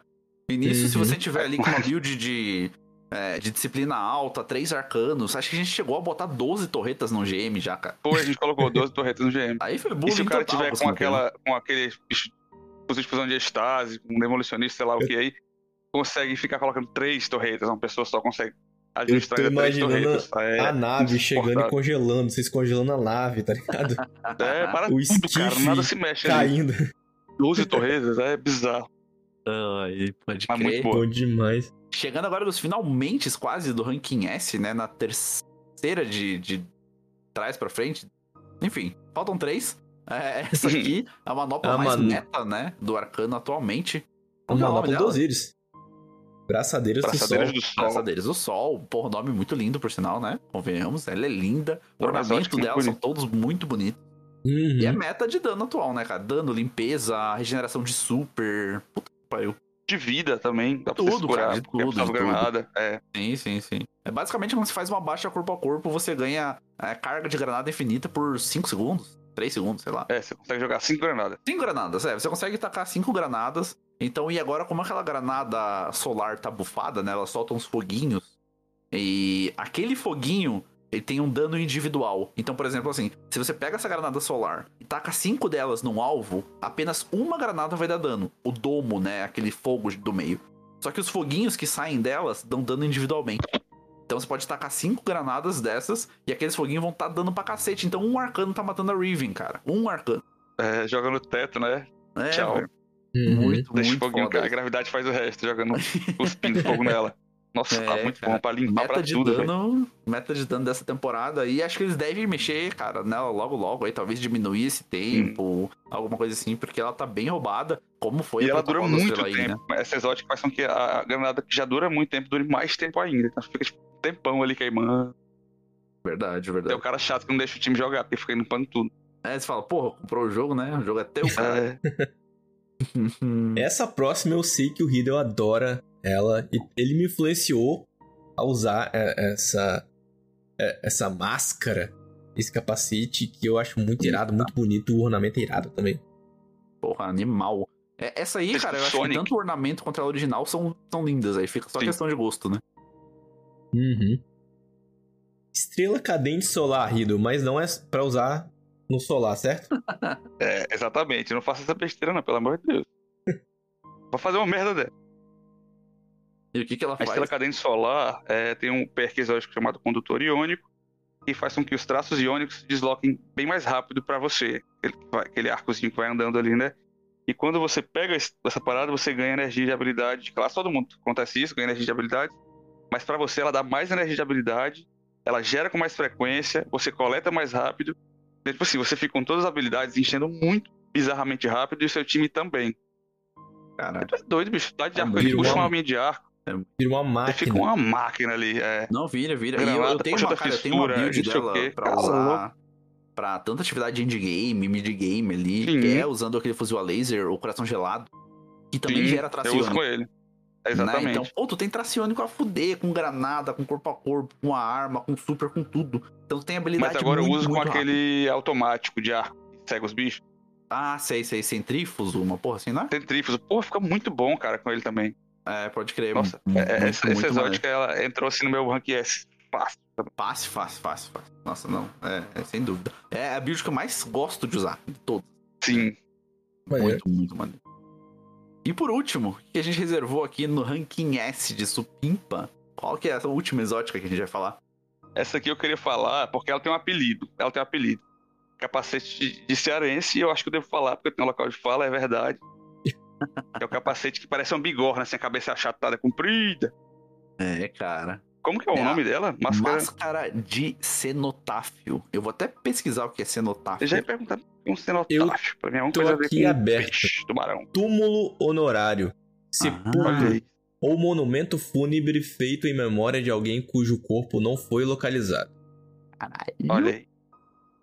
E nisso, se Uhum. você tiver ali com uma build de, é, de disciplina alta, três arcanos, acho que a gente chegou a botar 12 torretas no GM já, cara. Pô, a gente colocou 12 torretas no GM. Aí foi E bullying se o cara total tiver pros com aquela. com aquele de fusão de estase, com um demolicionista, sei lá o que aí, consegue ficar colocando três torretas. Uma pessoa só consegue administrar tô ainda três imaginando torretas. É, a nave chegando e congelando, vocês congelando a nave, tá ligado? é para o tudo, cara. esquife Nada se mexe ali. Caindo. 12 torretas, é bizarro. Ai, pode Mas crer. muito boa. Bom demais. Chegando agora nos finalmente quase do ranking S, né? Na terceira de, de trás pra frente. Enfim, faltam três. É, essa (laughs) aqui é a manopla A mais meta, né? Do arcano atualmente. O Como é o nome Osíris. Braçadeiras do Sol. Braçadeiras do Sol. Braçadeiras do Sol. Porra, nome muito lindo, por sinal, né? Convenhamos. Ela é linda. O ornamento dela são todos muito bonitos. Uhum. E é meta de dano atual, né, cara? Dano, limpeza, regeneração de super. Puta que pariu. De vida também, dá pra Tudo, cara, de tudo, de tudo. granada. É, Sim, sim, sim. É basicamente quando você faz uma baixa corpo a corpo, você ganha é, carga de granada infinita por 5 segundos. 3 segundos, sei lá. é, você consegue jogar cinco granadas. 5 granadas, é. Você consegue tacar 5 granadas. Então, e agora, como aquela granada solar tá bufada, né? Ela solta uns foguinhos. E aquele foguinho, ele tem um dano individual. Então, por exemplo, assim, se você pega essa granada solar e taca 5 delas num alvo, apenas uma granada vai dar dano. O domo, né? Aquele fogo do meio. Só que os foguinhos que saem delas dão dano individualmente. Então você pode tacar cinco granadas dessas e aqueles foguinhos vão estar dando pra cacete. Então um arcano tá matando a Riven, cara. Um arcano. É, joga no teto, né? É, Tchau. Uhum. Muito, Deixa o muito foguinho foda. A gravidade faz o resto, jogando (laughs) cuspindo fogo nela. Nossa, tá É, muito cara. bom pra limpar Meta pra de tudo, dano, meta de dano dessa temporada. E acho que eles devem mexer, cara, nela logo logo aí, talvez diminuir esse tempo, alguma coisa assim, porque ela tá bem roubada, como foi E a ela dura muito Estrela aí, né? tempo. Essa exótica faz com que a granada que já dura muito tempo dure mais tempo ainda. Então fica tipo, tempão ali queimando. Verdade, Tem verdade. o cara chato que não deixa o time jogar, porque fica limpando tudo. É, você fala, porra, comprou o jogo, né? O jogo é teu, cara. É, (laughs) Essa próxima eu sei que o Riddle adora ela e ele me influenciou a usar é, essa é, essa máscara, esse capacete que eu acho muito irado, muito bonito, o ornamento é irado também. Porra, animal. É, essa aí, cara, eu acho que tanto o ornamento quanto a original são, são lindas aí. Fica só Sim. questão de gosto, né? Uhum. Estrela cadente solar, Riddle, mas não é pra usar no solar, certo? (laughs) é, exatamente. Não faça essa besteira, não, pelo amor de Deus. (laughs) Vou fazer uma merda dessa. E o que, que ela A faz? estrela cadente solar é, tem um perk exótico chamado condutor iônico, que faz com que os traços iônicos se desloquem bem mais rápido pra você. Aquele, arcozinho que vai andando ali, né? E quando você pega essa parada, você ganha energia de habilidade de classe. Todo mundo acontece isso, ganha energia de habilidade. Mas pra você, ela dá mais energia de habilidade, ela gera com mais frequência, você coleta mais rápido. E, Tipo assim, você fica com todas as habilidades enchendo muito bizarramente rápido e o seu time também. Caralho. Tu é doido, bicho. Dá de É arco ali, puxa uma minha de arco. Vira uma Você fica máquina. uma máquina ali. É. Não, vira, vira. E eu, eu Granada, tenho puxa uma, cara, eu tenho uma build dela quê. pra Cara, usar pra tanta atividade endgame, mid-game ali, Sim. que é usando aquele fuzil a laser, o coração gelado, que também Sim, gera Eu uso com ele. Né? Exatamente. Então, pô, tu tem traciônico a fuder, com granada, com corpo a corpo, com a arma, com super, com tudo. Então tu tem habilidade Mas agora eu muito, uso com muito aquele automático de arco que cega os bichos. Ah, sei, sei, centrífuso, uma porra assim, não é? Centrífugo. Pô, fica muito bom, cara, com ele também. É, pode crer. Nossa, mu- é- é- muito, essa, muito essa exótica, ela entrou assim no meu rank S. Fácil. Fácil, fácil, fácil, fácil. Nossa, não, é, é sem dúvida. É a build que eu mais gosto de usar, de todos. Sim. Muito, muito maneiro. E por último, o que a gente reservou aqui no ranking S de Supimpa? Qual que é essa última exótica que a gente vai falar? Essa aqui eu queria falar porque ela tem um apelido. Ela tem um apelido. Capacete de, cearense, e eu acho que eu devo falar, porque eu tenho um local de fala, é verdade. (laughs) é o capacete que parece uma bigorna, assim, a cabeça achatada, comprida. É, cara. Como que é o É a nome dela? Máscara. Máscara de cenotáfio. Eu vou até pesquisar o que é cenotáfio. Eu já ia perguntar um cenotáfio. Pra mim é uma tô coisa a ver aqui aberto. peixe, tubarão. Túmulo honorário. Sepulcro aí. ou monumento fúnebre feito em memória de alguém cujo corpo não foi localizado. Caralho. Olha aí.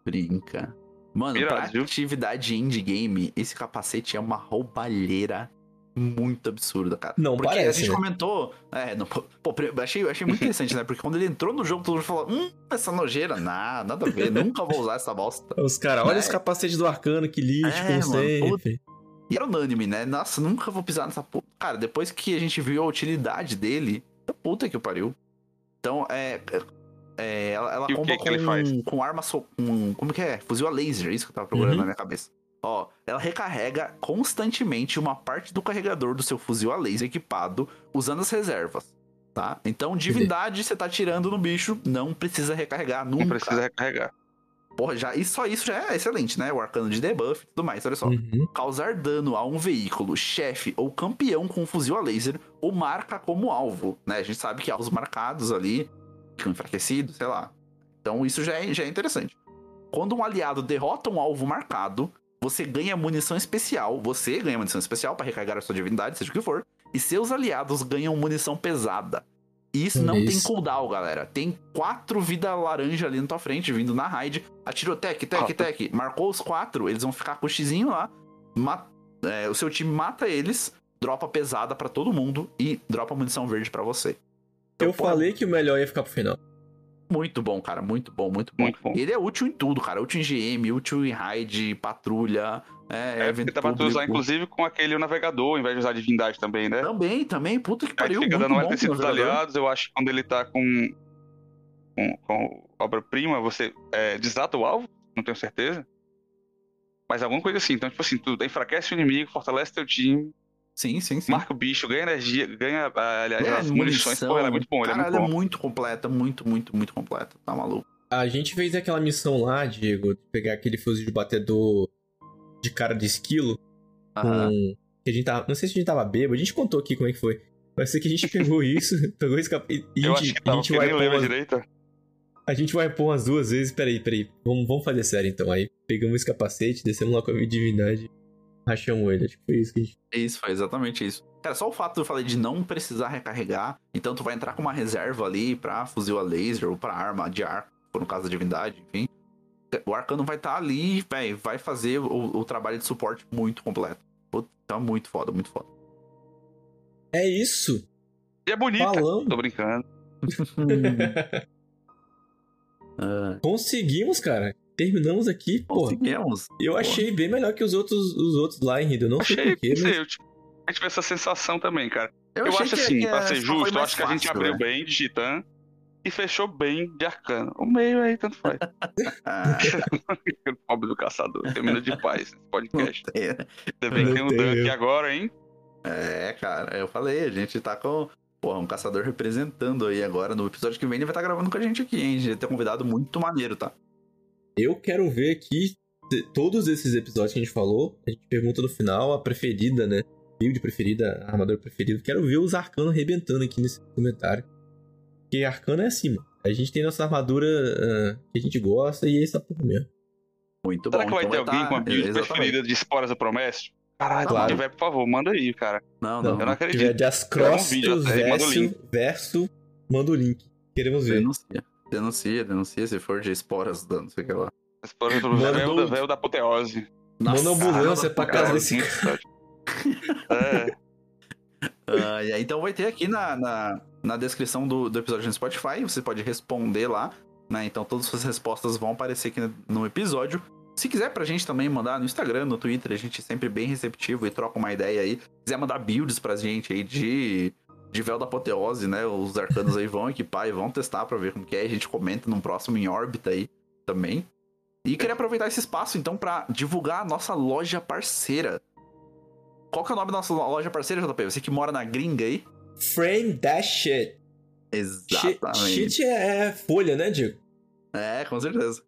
Brinca. Mano, Irado, pra viu? atividade endgame, esse capacete é uma roubalheira muito absurda, cara. Não Porque a parece, gente né? comentou. É, não, pô, pô, achei, achei muito interessante, né? Porque quando ele entrou no jogo, todo mundo falou: Hum, essa nojeira, nada, nada a ver, nunca vou usar essa bosta. (laughs) Os caras, olha Né? os capacetes do arcano, que lixo, É, mano, sempre. E era unânime, né? Nossa, nunca vou pisar nessa puta. Cara, depois que a gente viu a utilidade dele, puta que pariu. Então, é. é, ela ela E comba que que ele faz? com, com arma. So, com, como que é? Fuzil a laser, isso que eu tava procurando Uhum. na minha cabeça. Ó, ela recarrega constantemente uma parte do carregador do seu fuzil a laser equipado usando as reservas. Tá? Então, divindade, você tá tirando no bicho, não precisa recarregar nunca. Não precisa recarregar. Porra, já, e só isso já é excelente, né? O arcano de debuff e tudo mais, olha só Uhum. causar dano a um veículo, chefe ou campeão com um fuzil a laser ou marca como alvo, né? A gente sabe que alvos marcados ali ficam enfraquecidos, sei lá. Então isso já é, já é interessante. Quando um aliado derrota um alvo marcado, você ganha munição especial, você ganha munição especial para recarregar a sua divindade, seja o que for, e seus aliados ganham munição pesada. E isso não tem Isso. cooldown, galera. Tem quatro vida laranja ali na tua frente, vindo na raid. Atirou tec, tec, Rápido. tec. Marcou os quatro, eles vão ficar com o xizinho lá. é, o seu time mata eles, dropa pesada pra todo mundo e dropa munição verde pra você. Então, Eu pô, falei que o melhor ia ficar pro final. Muito bom, cara. Muito bom, muito bom. Muito bom. Ele é útil em tudo, cara. Útil em GM, útil em raid, patrulha, é, É, evento porque dá pra tu usar, inclusive, com aquele navegador, ao invés de usar divindade também, né? Também, também. Puta que pariu. fica muito dando navegador. aliados, eu acho que quando ele tá com, com, com obra-prima, você é, desata o alvo, não tenho certeza. Mas alguma coisa assim. Então, tipo assim, tu enfraquece o inimigo, fortalece teu time, Sim, sim, sim. marca o bicho, ganha energia, ganha ah, aliás, É, as munições. Pô, ele é muito bom, ele é Cara, muito bom. é muito completa, muito, muito, muito completa. Tá maluco. A gente fez aquela missão lá, Diego, de pegar aquele fuzil de batedor de cara de esquilo. Aham. Com... Que a gente tava... Não sei se a gente tava bêbado, a gente contou aqui como é que foi. Vai ser que a gente pegou (laughs) isso, pegou esse cap... e, Eu a acho gente, que a tava, gente vai nem pôr lembra umas, direito. a gente vai pôr umas duas vezes. Peraí, peraí. Vamos, vamos fazer sério então. Aí pegamos esse capacete, descemos lá com a divindade, ele. Acho que foi isso que a gente. Isso, foi exatamente isso. Cara, só o fato que eu falei de não precisar recarregar, então tu vai entrar com uma reserva ali pra fuzil a laser ou pra arma de arco, no caso da divindade, enfim. O arcano vai estar ali, velho, vai fazer o, o trabalho de suporte muito completo. Puta, tá muito foda, muito foda. É isso! E é bonita. Falamos. Tô brincando. (laughs) (laughs) Ah, Conseguimos, cara. Terminamos aqui, pô. conseguimos. Eu achei bem melhor que os outros, os outros lá em Riddle. Não sei Achei, porquê, não sei, mas. eu tive, eu tive essa sensação também, cara. Eu, achei acho que- assim, que pra só ser justo, eu acho que a gente fácil, abriu né? bem de Titã e fechou bem de Arcano. O meio aí, tanto faz. Ah, (laughs) o (laughs) pobre do caçador. Termina de paz esse podcast. é, Ainda bem que tem um Não Dan aqui agora, hein? É, cara, eu falei, a gente tá com. Porra, um caçador representando aí agora. No episódio que vem ele vai estar gravando com a gente aqui, hein? A gente vai ter um convidado muito maneiro, tá? Eu quero ver aqui todos esses episódios que a gente falou. A gente pergunta no final a preferida, né? Build preferida, armador preferido. Quero ver os arcanos arrebentando aqui nesse comentário. Porque arcano é assim, mano. A gente tem nossa armadura ah, que a gente gosta e é essa porra mesmo. Muito Será bom. que vai então ter alguém tá- com a build Exatamente. preferida de Esporas da Promessa? Caralho, Claro. se tiver, por favor, manda aí, cara. Não, Não. Eu não Se tiver acredito. de as Grava um manda verso, link. verso, manda o link. Queremos ver. Denuncia. Denuncia, denuncia se for de esporas, não sei o que lá. Esporas da Manda Promessa, o- véu, véu da apoteose. Manda ambulância pra casa desse cara. (laughs) É, aí, então vai ter aqui na, na, na descrição do, do episódio no Spotify, você pode responder lá, né? Então todas as suas respostas vão aparecer aqui no, no episódio. Se quiser pra gente também mandar no Instagram, no Twitter, a gente é sempre bem receptivo e troca uma ideia aí. Se quiser mandar builds pra gente aí de, de véu da apoteose, né? Os arcanos aí vão equipar e vão testar pra ver como que é. A gente comenta num próximo em órbita aí também. E queria aproveitar esse espaço então pra divulgar a nossa loja parceira. Qual que é o nome da nossa loja parceira, JP? Você que mora na gringa aí? Frame that shit. Shit, Exatamente. shit é folha, né, Diego? É, com certeza.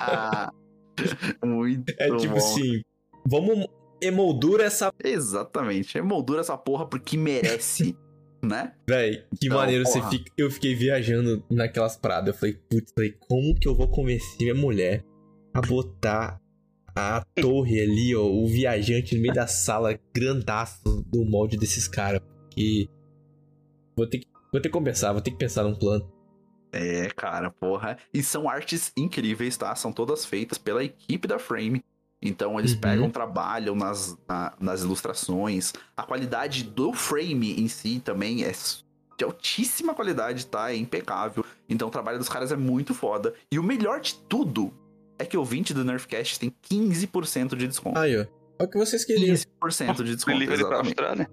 Ah, (laughs) Muito é tipo bom. assim, vamos emoldura essa... Exatamente. Emoldura essa porra porque merece, (laughs) né? Véi, que Então, maneiro você porra. fica... Eu fiquei viajando naquelas paradas. Eu falei, putz, como que eu vou convencer minha mulher a botar a torre ali, ó, o viajante no meio da sala grandaço do molde desses caras? Porque... Vou ter que... Vou ter que conversar, vou ter que pensar num plano. É, cara, porra. E são artes incríveis, tá? São todas feitas pela equipe da Frame. Então eles Uhum. pegam, trabalham nas, na- nas ilustrações. A qualidade do frame em si também é de altíssima qualidade, tá? É impecável. Então o trabalho dos caras é muito foda. E o melhor de tudo é que o 20 do Nerfcast tem 15% de desconto. Aí, ó. É o que vocês queriam. 15% de desconto, Delivery pra exatamente. Austrália.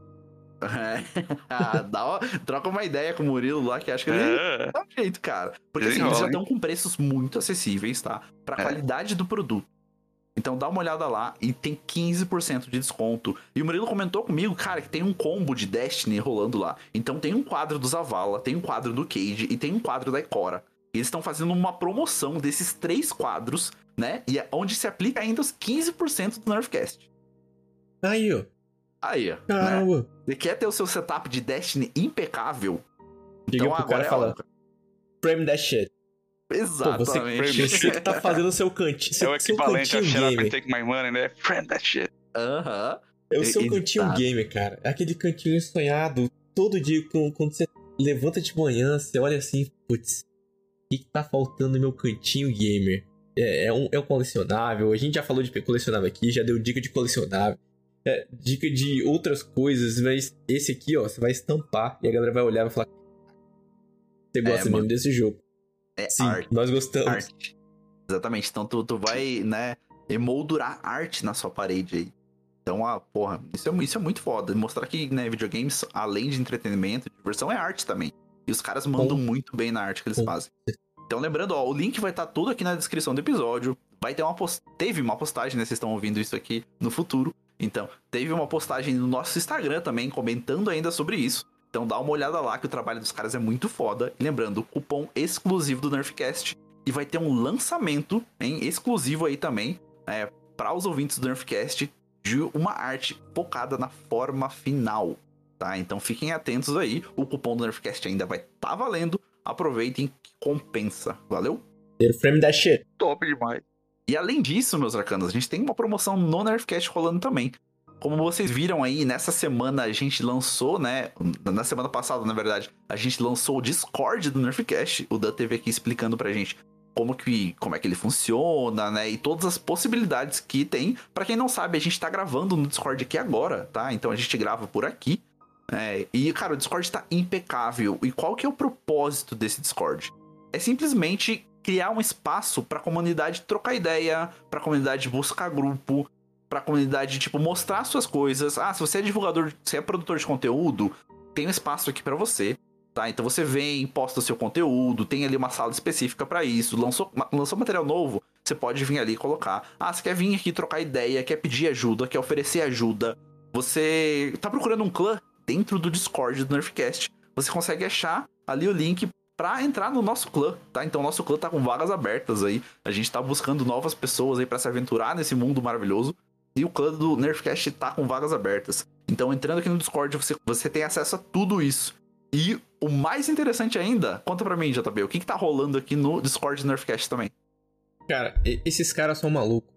É. Ah, (laughs) dá uma- troca uma ideia com o Murilo lá, que acho que ele É. dá um jeito, cara. Porque assim, eles já estão com preços muito acessíveis, tá? Pra É. qualidade do produto. Então dá uma olhada lá e tem 15% de desconto. E o Murilo comentou comigo, cara, que tem um combo de Destiny rolando lá. Então tem um quadro do Zavala, tem um quadro do Cage e tem um quadro da Ikora. E eles estão fazendo uma promoção desses três quadros, né? E é onde se aplica ainda os 15% do Nerfcast. Aí, ó. Aí, ó. Né? Você quer ter o seu setup de Destiny impecável? Então agora cara é fala, frame that shit. Pô, você, Exatamente. você que tá fazendo o seu cantinho. É Seu, o seu equivalente a cantinho Shut Up and gamer. Take My Money, né? Friend that shit. Aham. É o seu Exato. cantinho gamer, cara. É aquele cantinho sonhado. Todo dia, com- quando você levanta de manhã, você olha assim, putz, o que, que tá faltando no meu cantinho gamer? É, é um, é um colecionável. A gente já falou de colecionável aqui, já deu dica de colecionável. É, dica de outras coisas, mas esse aqui, ó, você vai estampar e a galera vai olhar e vai falar: Você gosta mano. mesmo desse jogo? É Sim, arte. nós gostamos. Arte. Exatamente. Então tu, tu vai, né, emoldurar arte na sua parede aí. Então, ah, porra, isso é, isso é muito foda. Mostrar que, né, videogames, além de entretenimento, diversão é arte também. E os caras mandam Com- muito bem na arte que eles com fazem. Então, lembrando, ó, o link vai estar tudo aqui na descrição do episódio. Vai ter uma post... Teve uma postagem, né? Vocês estão ouvindo isso aqui no futuro. Então, teve uma postagem no nosso Instagram também, comentando ainda sobre isso. Então dá uma olhada lá que o trabalho dos caras é muito foda. E lembrando, cupom exclusivo do Nerfcast. E vai ter um lançamento, hein, exclusivo aí também, é, para os ouvintes do Nerfcast, de uma arte focada na forma final. tá? Então fiquem atentos aí. O cupom do Nerfcast ainda vai estar tá valendo. Aproveitem que compensa. Valeu? Frame that shit. Top demais. E além disso, meus arcanos, a gente tem uma promoção no Nerfcast rolando também. Como vocês viram aí, nessa semana a gente lançou, né? Na semana passada, na verdade, a gente lançou o Discord do Nerfcast. O Dan teve aqui explicando pra gente como que como é que ele funciona, né? E todas as possibilidades que tem. Para quem não sabe, a gente tá gravando no Discord aqui agora, tá? Então a gente grava por aqui. É, e, cara, o Discord tá impecável. E qual que é o propósito desse Discord? É simplesmente criar um espaço para a comunidade trocar ideia, para a comunidade buscar grupo, para a comunidade tipo mostrar suas coisas. Ah, se você é divulgador, se é produtor de conteúdo, tem um espaço aqui para você, tá? Então você vem, posta o seu conteúdo, tem ali uma sala específica para isso. Lançou, lançou material novo, você pode vir ali e colocar. Ah, você quer vir aqui trocar ideia, quer pedir ajuda, quer oferecer ajuda. Você tá procurando um clã dentro do Discord do Nerfcast. Você consegue achar ali o link para entrar no nosso clã, tá? Então nosso clã tá com vagas abertas aí. A gente tá buscando novas pessoas aí para se aventurar nesse mundo maravilhoso. E o clã do Nerfcast tá com vagas abertas. Então entrando aqui no Discord, você, você tem acesso a tudo isso. E o mais interessante ainda, conta pra mim, JB, o que, que tá rolando aqui no Discord do Nerfcast também? Cara, esses caras são malucos.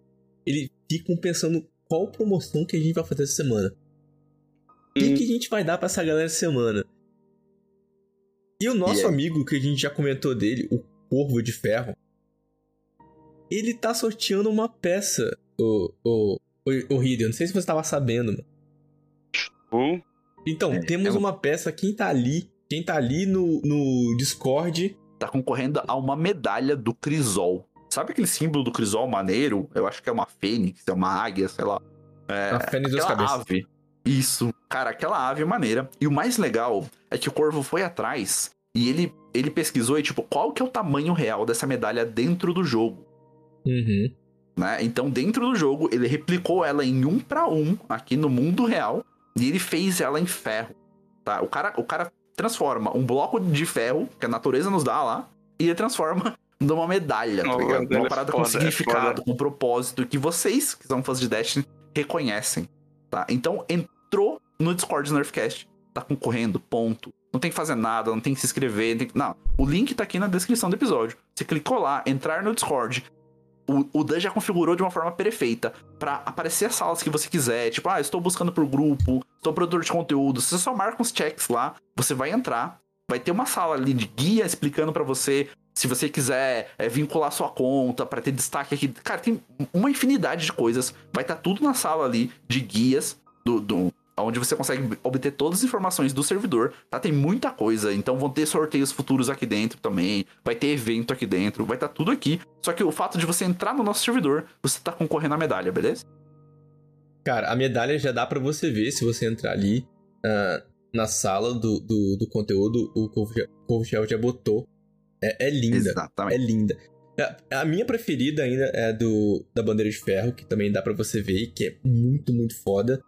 Eles ficam pensando qual promoção que a gente vai fazer essa semana. O que, que a gente vai dar pra essa galera essa semana? E o nosso amigo, que a gente já comentou dele, o Corvo de Ferro, ele tá sorteando uma peça, o, o, o, o Não sei se você tava sabendo, mano. Uh, então, é, temos é uma peça, quem tá ali, quem tá ali no, no Discord... Tá concorrendo a uma medalha do Crisol. Sabe aquele símbolo do Crisol maneiro? Eu acho que é uma fênix, é uma águia, sei lá. É, a fênix das cabeças. ave. Isso. Cara, aquela ave maneira. E o mais legal é que o Corvo foi atrás e ele, ele pesquisou e, tipo, qual que é o tamanho real dessa medalha dentro do jogo. Uhum. Né? Então, dentro do jogo, ele replicou ela em um para um aqui no mundo real e ele fez ela em ferro. Tá? O, cara, o cara transforma um bloco de ferro, que a natureza nos dá lá, e ele transforma (laughs) numa medalha, tá ligado? Uma parada com é significado, com propósito, que vocês, que são fãs de Destiny, reconhecem. Tá? Então, entrou no Discord do Nerfcast. Tá concorrendo, ponto. Não tem que fazer nada, não tem que se inscrever. Não, não. o link tá aqui na descrição do episódio. Você clicou lá, entrar no Discord. O, o Dan já configurou de uma forma perfeita para aparecer as salas que você quiser. Tipo, ah, estou buscando por grupo, estou produtor de conteúdo. Você só marca uns checks lá, você vai entrar. Vai ter uma sala ali de guia explicando para você se você quiser é, vincular sua conta para ter destaque aqui. Cara, tem uma infinidade de coisas. Vai estar tá tudo na sala ali de guias do, do, onde você consegue obter todas as informações do servidor, tá? Tem muita coisa, então vão ter sorteios futuros aqui dentro também, vai ter evento aqui dentro, vai estar tá tudo aqui. Só que o fato de você entrar no nosso servidor, você tá concorrendo à medalha, beleza? Cara, a medalha já dá para você ver se você entrar ali uh, na sala do, do, do conteúdo, o Corvo Shell já botou. É, é linda. Exatamente. É linda. A, a minha preferida ainda é do da bandeira de ferro, que também dá para você ver, que é muito, muito foda.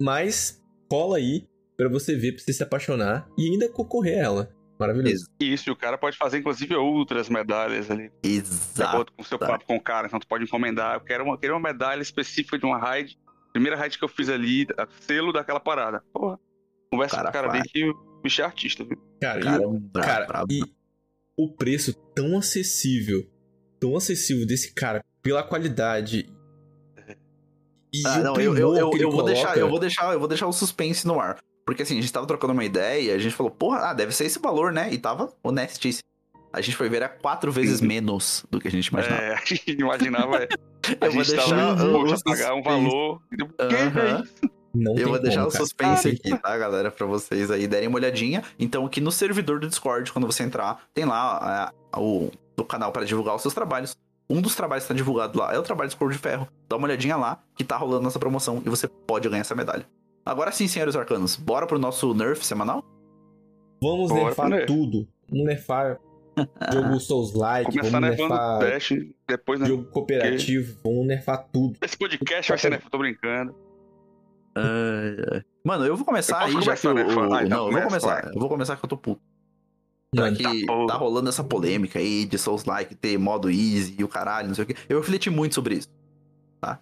Mas cola aí para você ver, pra você se apaixonar e ainda concorrer a ela. Maravilhoso. Isso, o cara pode fazer, inclusive, outras medalhas ali. Exato. Com o seu papo com o cara, então tu pode encomendar. Eu quero uma, quero uma medalha específica de uma raid. Primeira raid que eu fiz ali, selo daquela parada. Porra. Conversa cara, com o cara bem que o bicho é artista, viu? Cara, cara, e, o, cara e o preço tão acessível, tão acessível desse cara, pela qualidade ah, não, eu, eu, eu, eu vou deixar, eu vou deixar, eu vou deixar o suspense no ar. Porque assim, a gente tava trocando uma ideia, a gente falou, porra, ah, deve ser esse valor, né? E tava honestíssimo. A gente foi ver a quatro vezes menos do que a gente imaginava. É, (laughs) a gente imaginava, é. (laughs) A eu gente vou deixar tava, um, pagar um valor. Uhum. Não eu vou deixar como, o suspense aqui, tá, galera? Pra vocês aí derem uma olhadinha. Então, aqui no servidor do Discord, quando você entrar, tem lá é, o, o canal para divulgar os seus trabalhos. Um dos trabalhos que está divulgado lá é o trabalho de Cor de Ferro. Dá uma olhadinha lá, que tá rolando nessa promoção e você pode ganhar essa medalha. Agora sim, senhores arcanos, bora pro nosso nerf semanal? Vamos bora nerfar tudo. Vamos nerfar (laughs) jogo Souls-like, vamos nerfar Dash, depois, né? jogo cooperativo, vamos nerfar tudo. Esse podcast vai ser nerf, tô brincando. Uh, mano, eu vou começar eu aí, já que o, ah, então Não, eu vou começar. Eu vou começar que eu tô puto. Já que tá, tá, rolando essa polêmica aí de Souls-like ter modo easy e o caralho, não sei o que. Eu refleti muito sobre isso. Tá?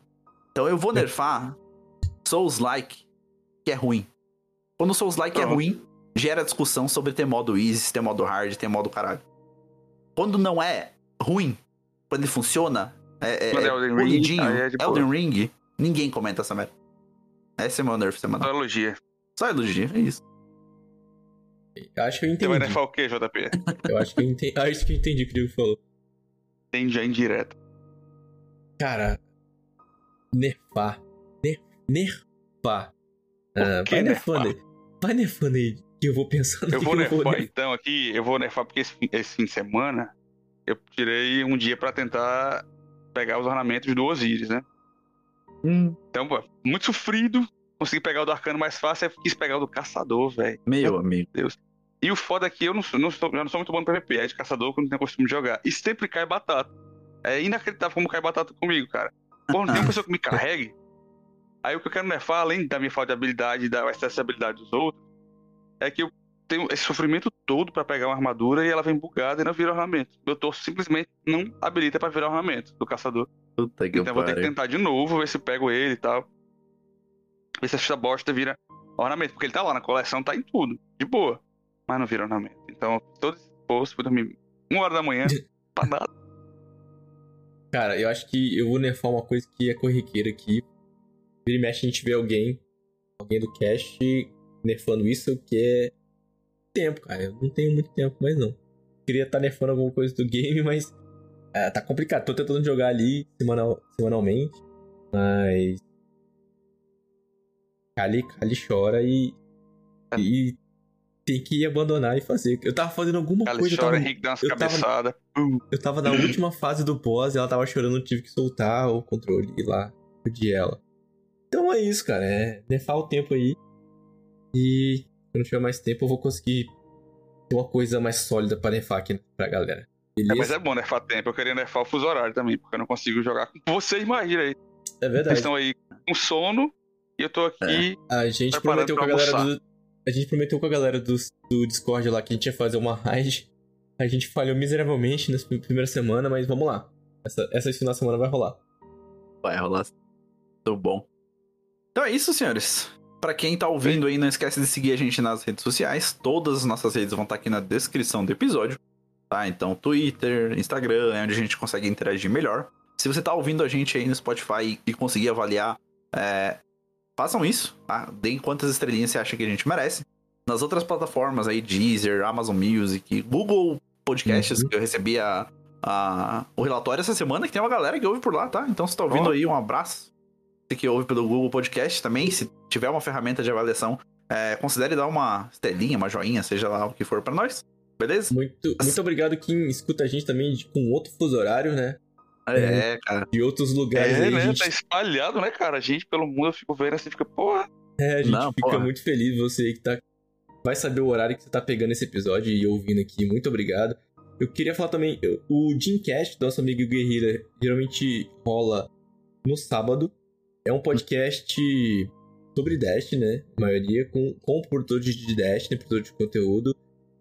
Então eu vou nerfar Souls-like, que é ruim. Quando Souls-like é ruim, gera discussão sobre ter modo easy, ter modo hard, ter modo caralho. Quando não é ruim, quando ele funciona, é, é, é é Elden Ring, é. Elden Ring, ninguém comenta essa merda. Esse é meu nerf Só semanal. elogia. Só elogio, é isso. Eu acho que eu Você vai entendi. nerfar o quê, JP? Eu acho que eu entendi. Isso que eu entendi o que o Diego falou. Entendi a indireta. Cara, nerfar. Ner nerfar. Ah, vai nerfar? nerfando aí. Vai nerfando aí. Que eu vou pensando Eu vou eu nerfar nerfar. então aqui, eu vou nerfar porque esse, fim- esse fim de semana eu tirei um dia pra tentar pegar os ornamentos do Osiris, né? Então, pô, muito sofrido. Consegui pegar o do arcano mais fácil, aí quis pegar o do caçador, velho. Meu amigo. E o foda é que eu não, sou- não sou, não sou muito bom no PVP, é de caçador que eu não tenho costume de jogar. E sempre cai batata. É inacreditável como cai batata comigo, cara. Pô, não tem uma pessoa que me carregue. Aí o que eu quero nerfar, além da minha falta de habilidade e da excesso de habilidade dos outros, é que eu tenho esse sofrimento todo pra pegar uma armadura e ela vem bugada e não vira ornamento. Meu torso simplesmente não habilita pra virar ornamento do caçador. Puta que Então eu vou ter que tentar de novo, ver se eu pego ele e tal. Ver se essa bosta vira ornamento. Porque ele tá lá na coleção, tá em tudo. De boa. Mas não vira ornamento. Então, todo esse esforço, fui dormir uma hora da manhã. (laughs) pra nada. Cara, eu acho que eu vou nerfar uma coisa que é corriqueira aqui. Vira e mexe a gente vê alguém, alguém do cast nerfando isso, que é tempo, cara. Eu não tenho muito tempo mais não. Queria estar nerfando alguma coisa do game, mas é, tá complicado. Tô tentando jogar ali semanal, semanalmente, mas Kali, Kali chora e, e tem que abandonar e fazer. Eu tava fazendo alguma Ela coisa, eu chora, tava, Henrique umas eu tava- eu tava na última fase do boss e ela tava chorando, eu tive que soltar o controle e lá de ela. Então é isso, cara. É nerfar o tempo aí. E quando tiver mais tempo eu vou conseguir ter uma coisa mais sólida pra nerfar aqui pra galera. É, Beleza? mas é bom nerfar tempo. Eu queria nerfar o fuso horário também, porque eu não consigo jogar com vocês. Imagina aí. É, Vocês verdade. estão aí com sono e eu tô aqui. A gente prometeu com a galera almoçar. do. A gente prometeu com a galera do, do Discord lá que a gente ia fazer uma raid. A gente falhou miseravelmente nessa primeira semana, mas vamos lá. Essa, essa final de semana vai rolar. Vai rolar. Tô bom. Então é isso, senhores. Pra quem tá ouvindo aí, não esquece de seguir a gente nas redes sociais. Todas as nossas redes vão estar aqui na descrição do episódio. Tá? Então, Twitter, Instagram, é onde a gente consegue interagir melhor. Se você tá ouvindo a gente aí no Spotify e conseguir avaliar, é, façam isso, tá? Deem quantas estrelinhas você acha que a gente merece. Nas outras plataformas aí, Deezer, Amazon Music, Google Podcasts, Uhum. que eu recebi a, a- o relatório essa semana, que tem uma galera que ouve por lá, tá? Então, se tá ouvindo Ó. aí, um abraço. Você que ouve pelo Google Podcast também, se tiver uma ferramenta de avaliação, é, considere dar uma estrelinha, uma joinha, seja lá o que for pra nós. Beleza? Muito, muito obrigado quem escuta a gente também com outro fuso horário, né? É, cara. De outros lugares É, aí. né? gente, Tá espalhado, né, cara? A gente pelo mundo eu fico vendo assim, fica, porra. é, a gente Não, fica porra. muito feliz. Você que tá. Vai saber o horário que você tá pegando esse episódio e ouvindo aqui. Muito obrigado. Eu queria falar também, o Dreamcast do nosso amigo Guerrilla geralmente rola no sábado. É um podcast sobre Destiny, né? A maioria, com, com produtores de Destiny, produtor de conteúdo.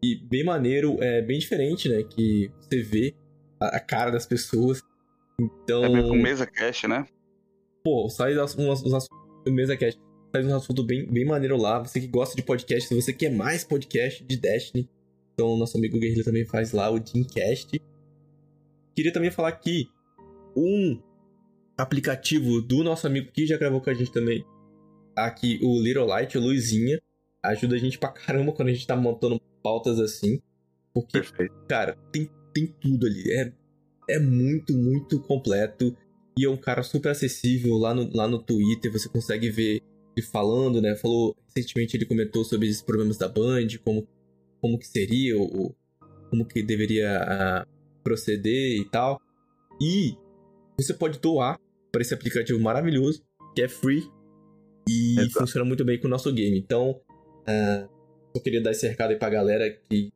E bem maneiro, é bem diferente, né? Que você vê a, a cara das pessoas. Então. É meio com mesa cash, né? Pô, sai uns, uns assuntos mesa cast. Sai um assunto bem, bem maneiro lá. Você que gosta de podcast, se você quer mais podcast de Destiny, então nosso amigo Guerrilla também faz lá o Dreamcast. Queria também falar que um aplicativo do nosso amigo que já gravou com a gente também, aqui o Little Light, o Luizinha, ajuda a gente pra caramba quando a gente tá montando pautas assim. Porque Perfeito. cara, tem, tem tudo ali. É, é muito, muito completo. E é um cara super acessível lá no, lá no Twitter. Você consegue ver ele falando, né? Falou recentemente, ele comentou sobre esses problemas da Band, como, como que seria, o, como que deveria ah, proceder e tal. E você pode doar para esse aplicativo maravilhoso, que é free. E Exato. funciona muito bem com o nosso game. Então, ah, eu queria dar esse recado aí pra galera que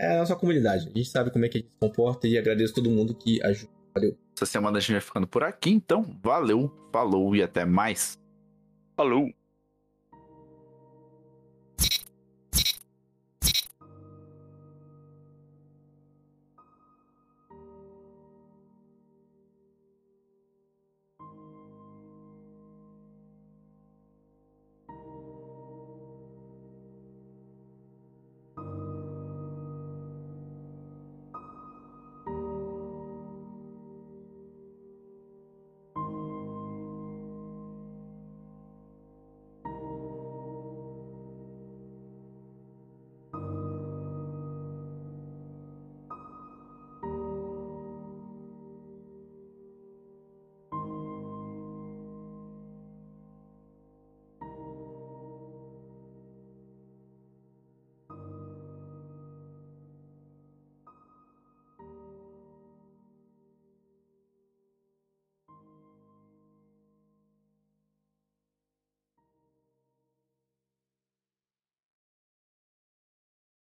é a nossa comunidade. A gente sabe como é que a gente se comporta e agradeço todo mundo que ajuda. Valeu. Essa semana a gente vai ficando por aqui, então valeu, falou e até mais. Falou.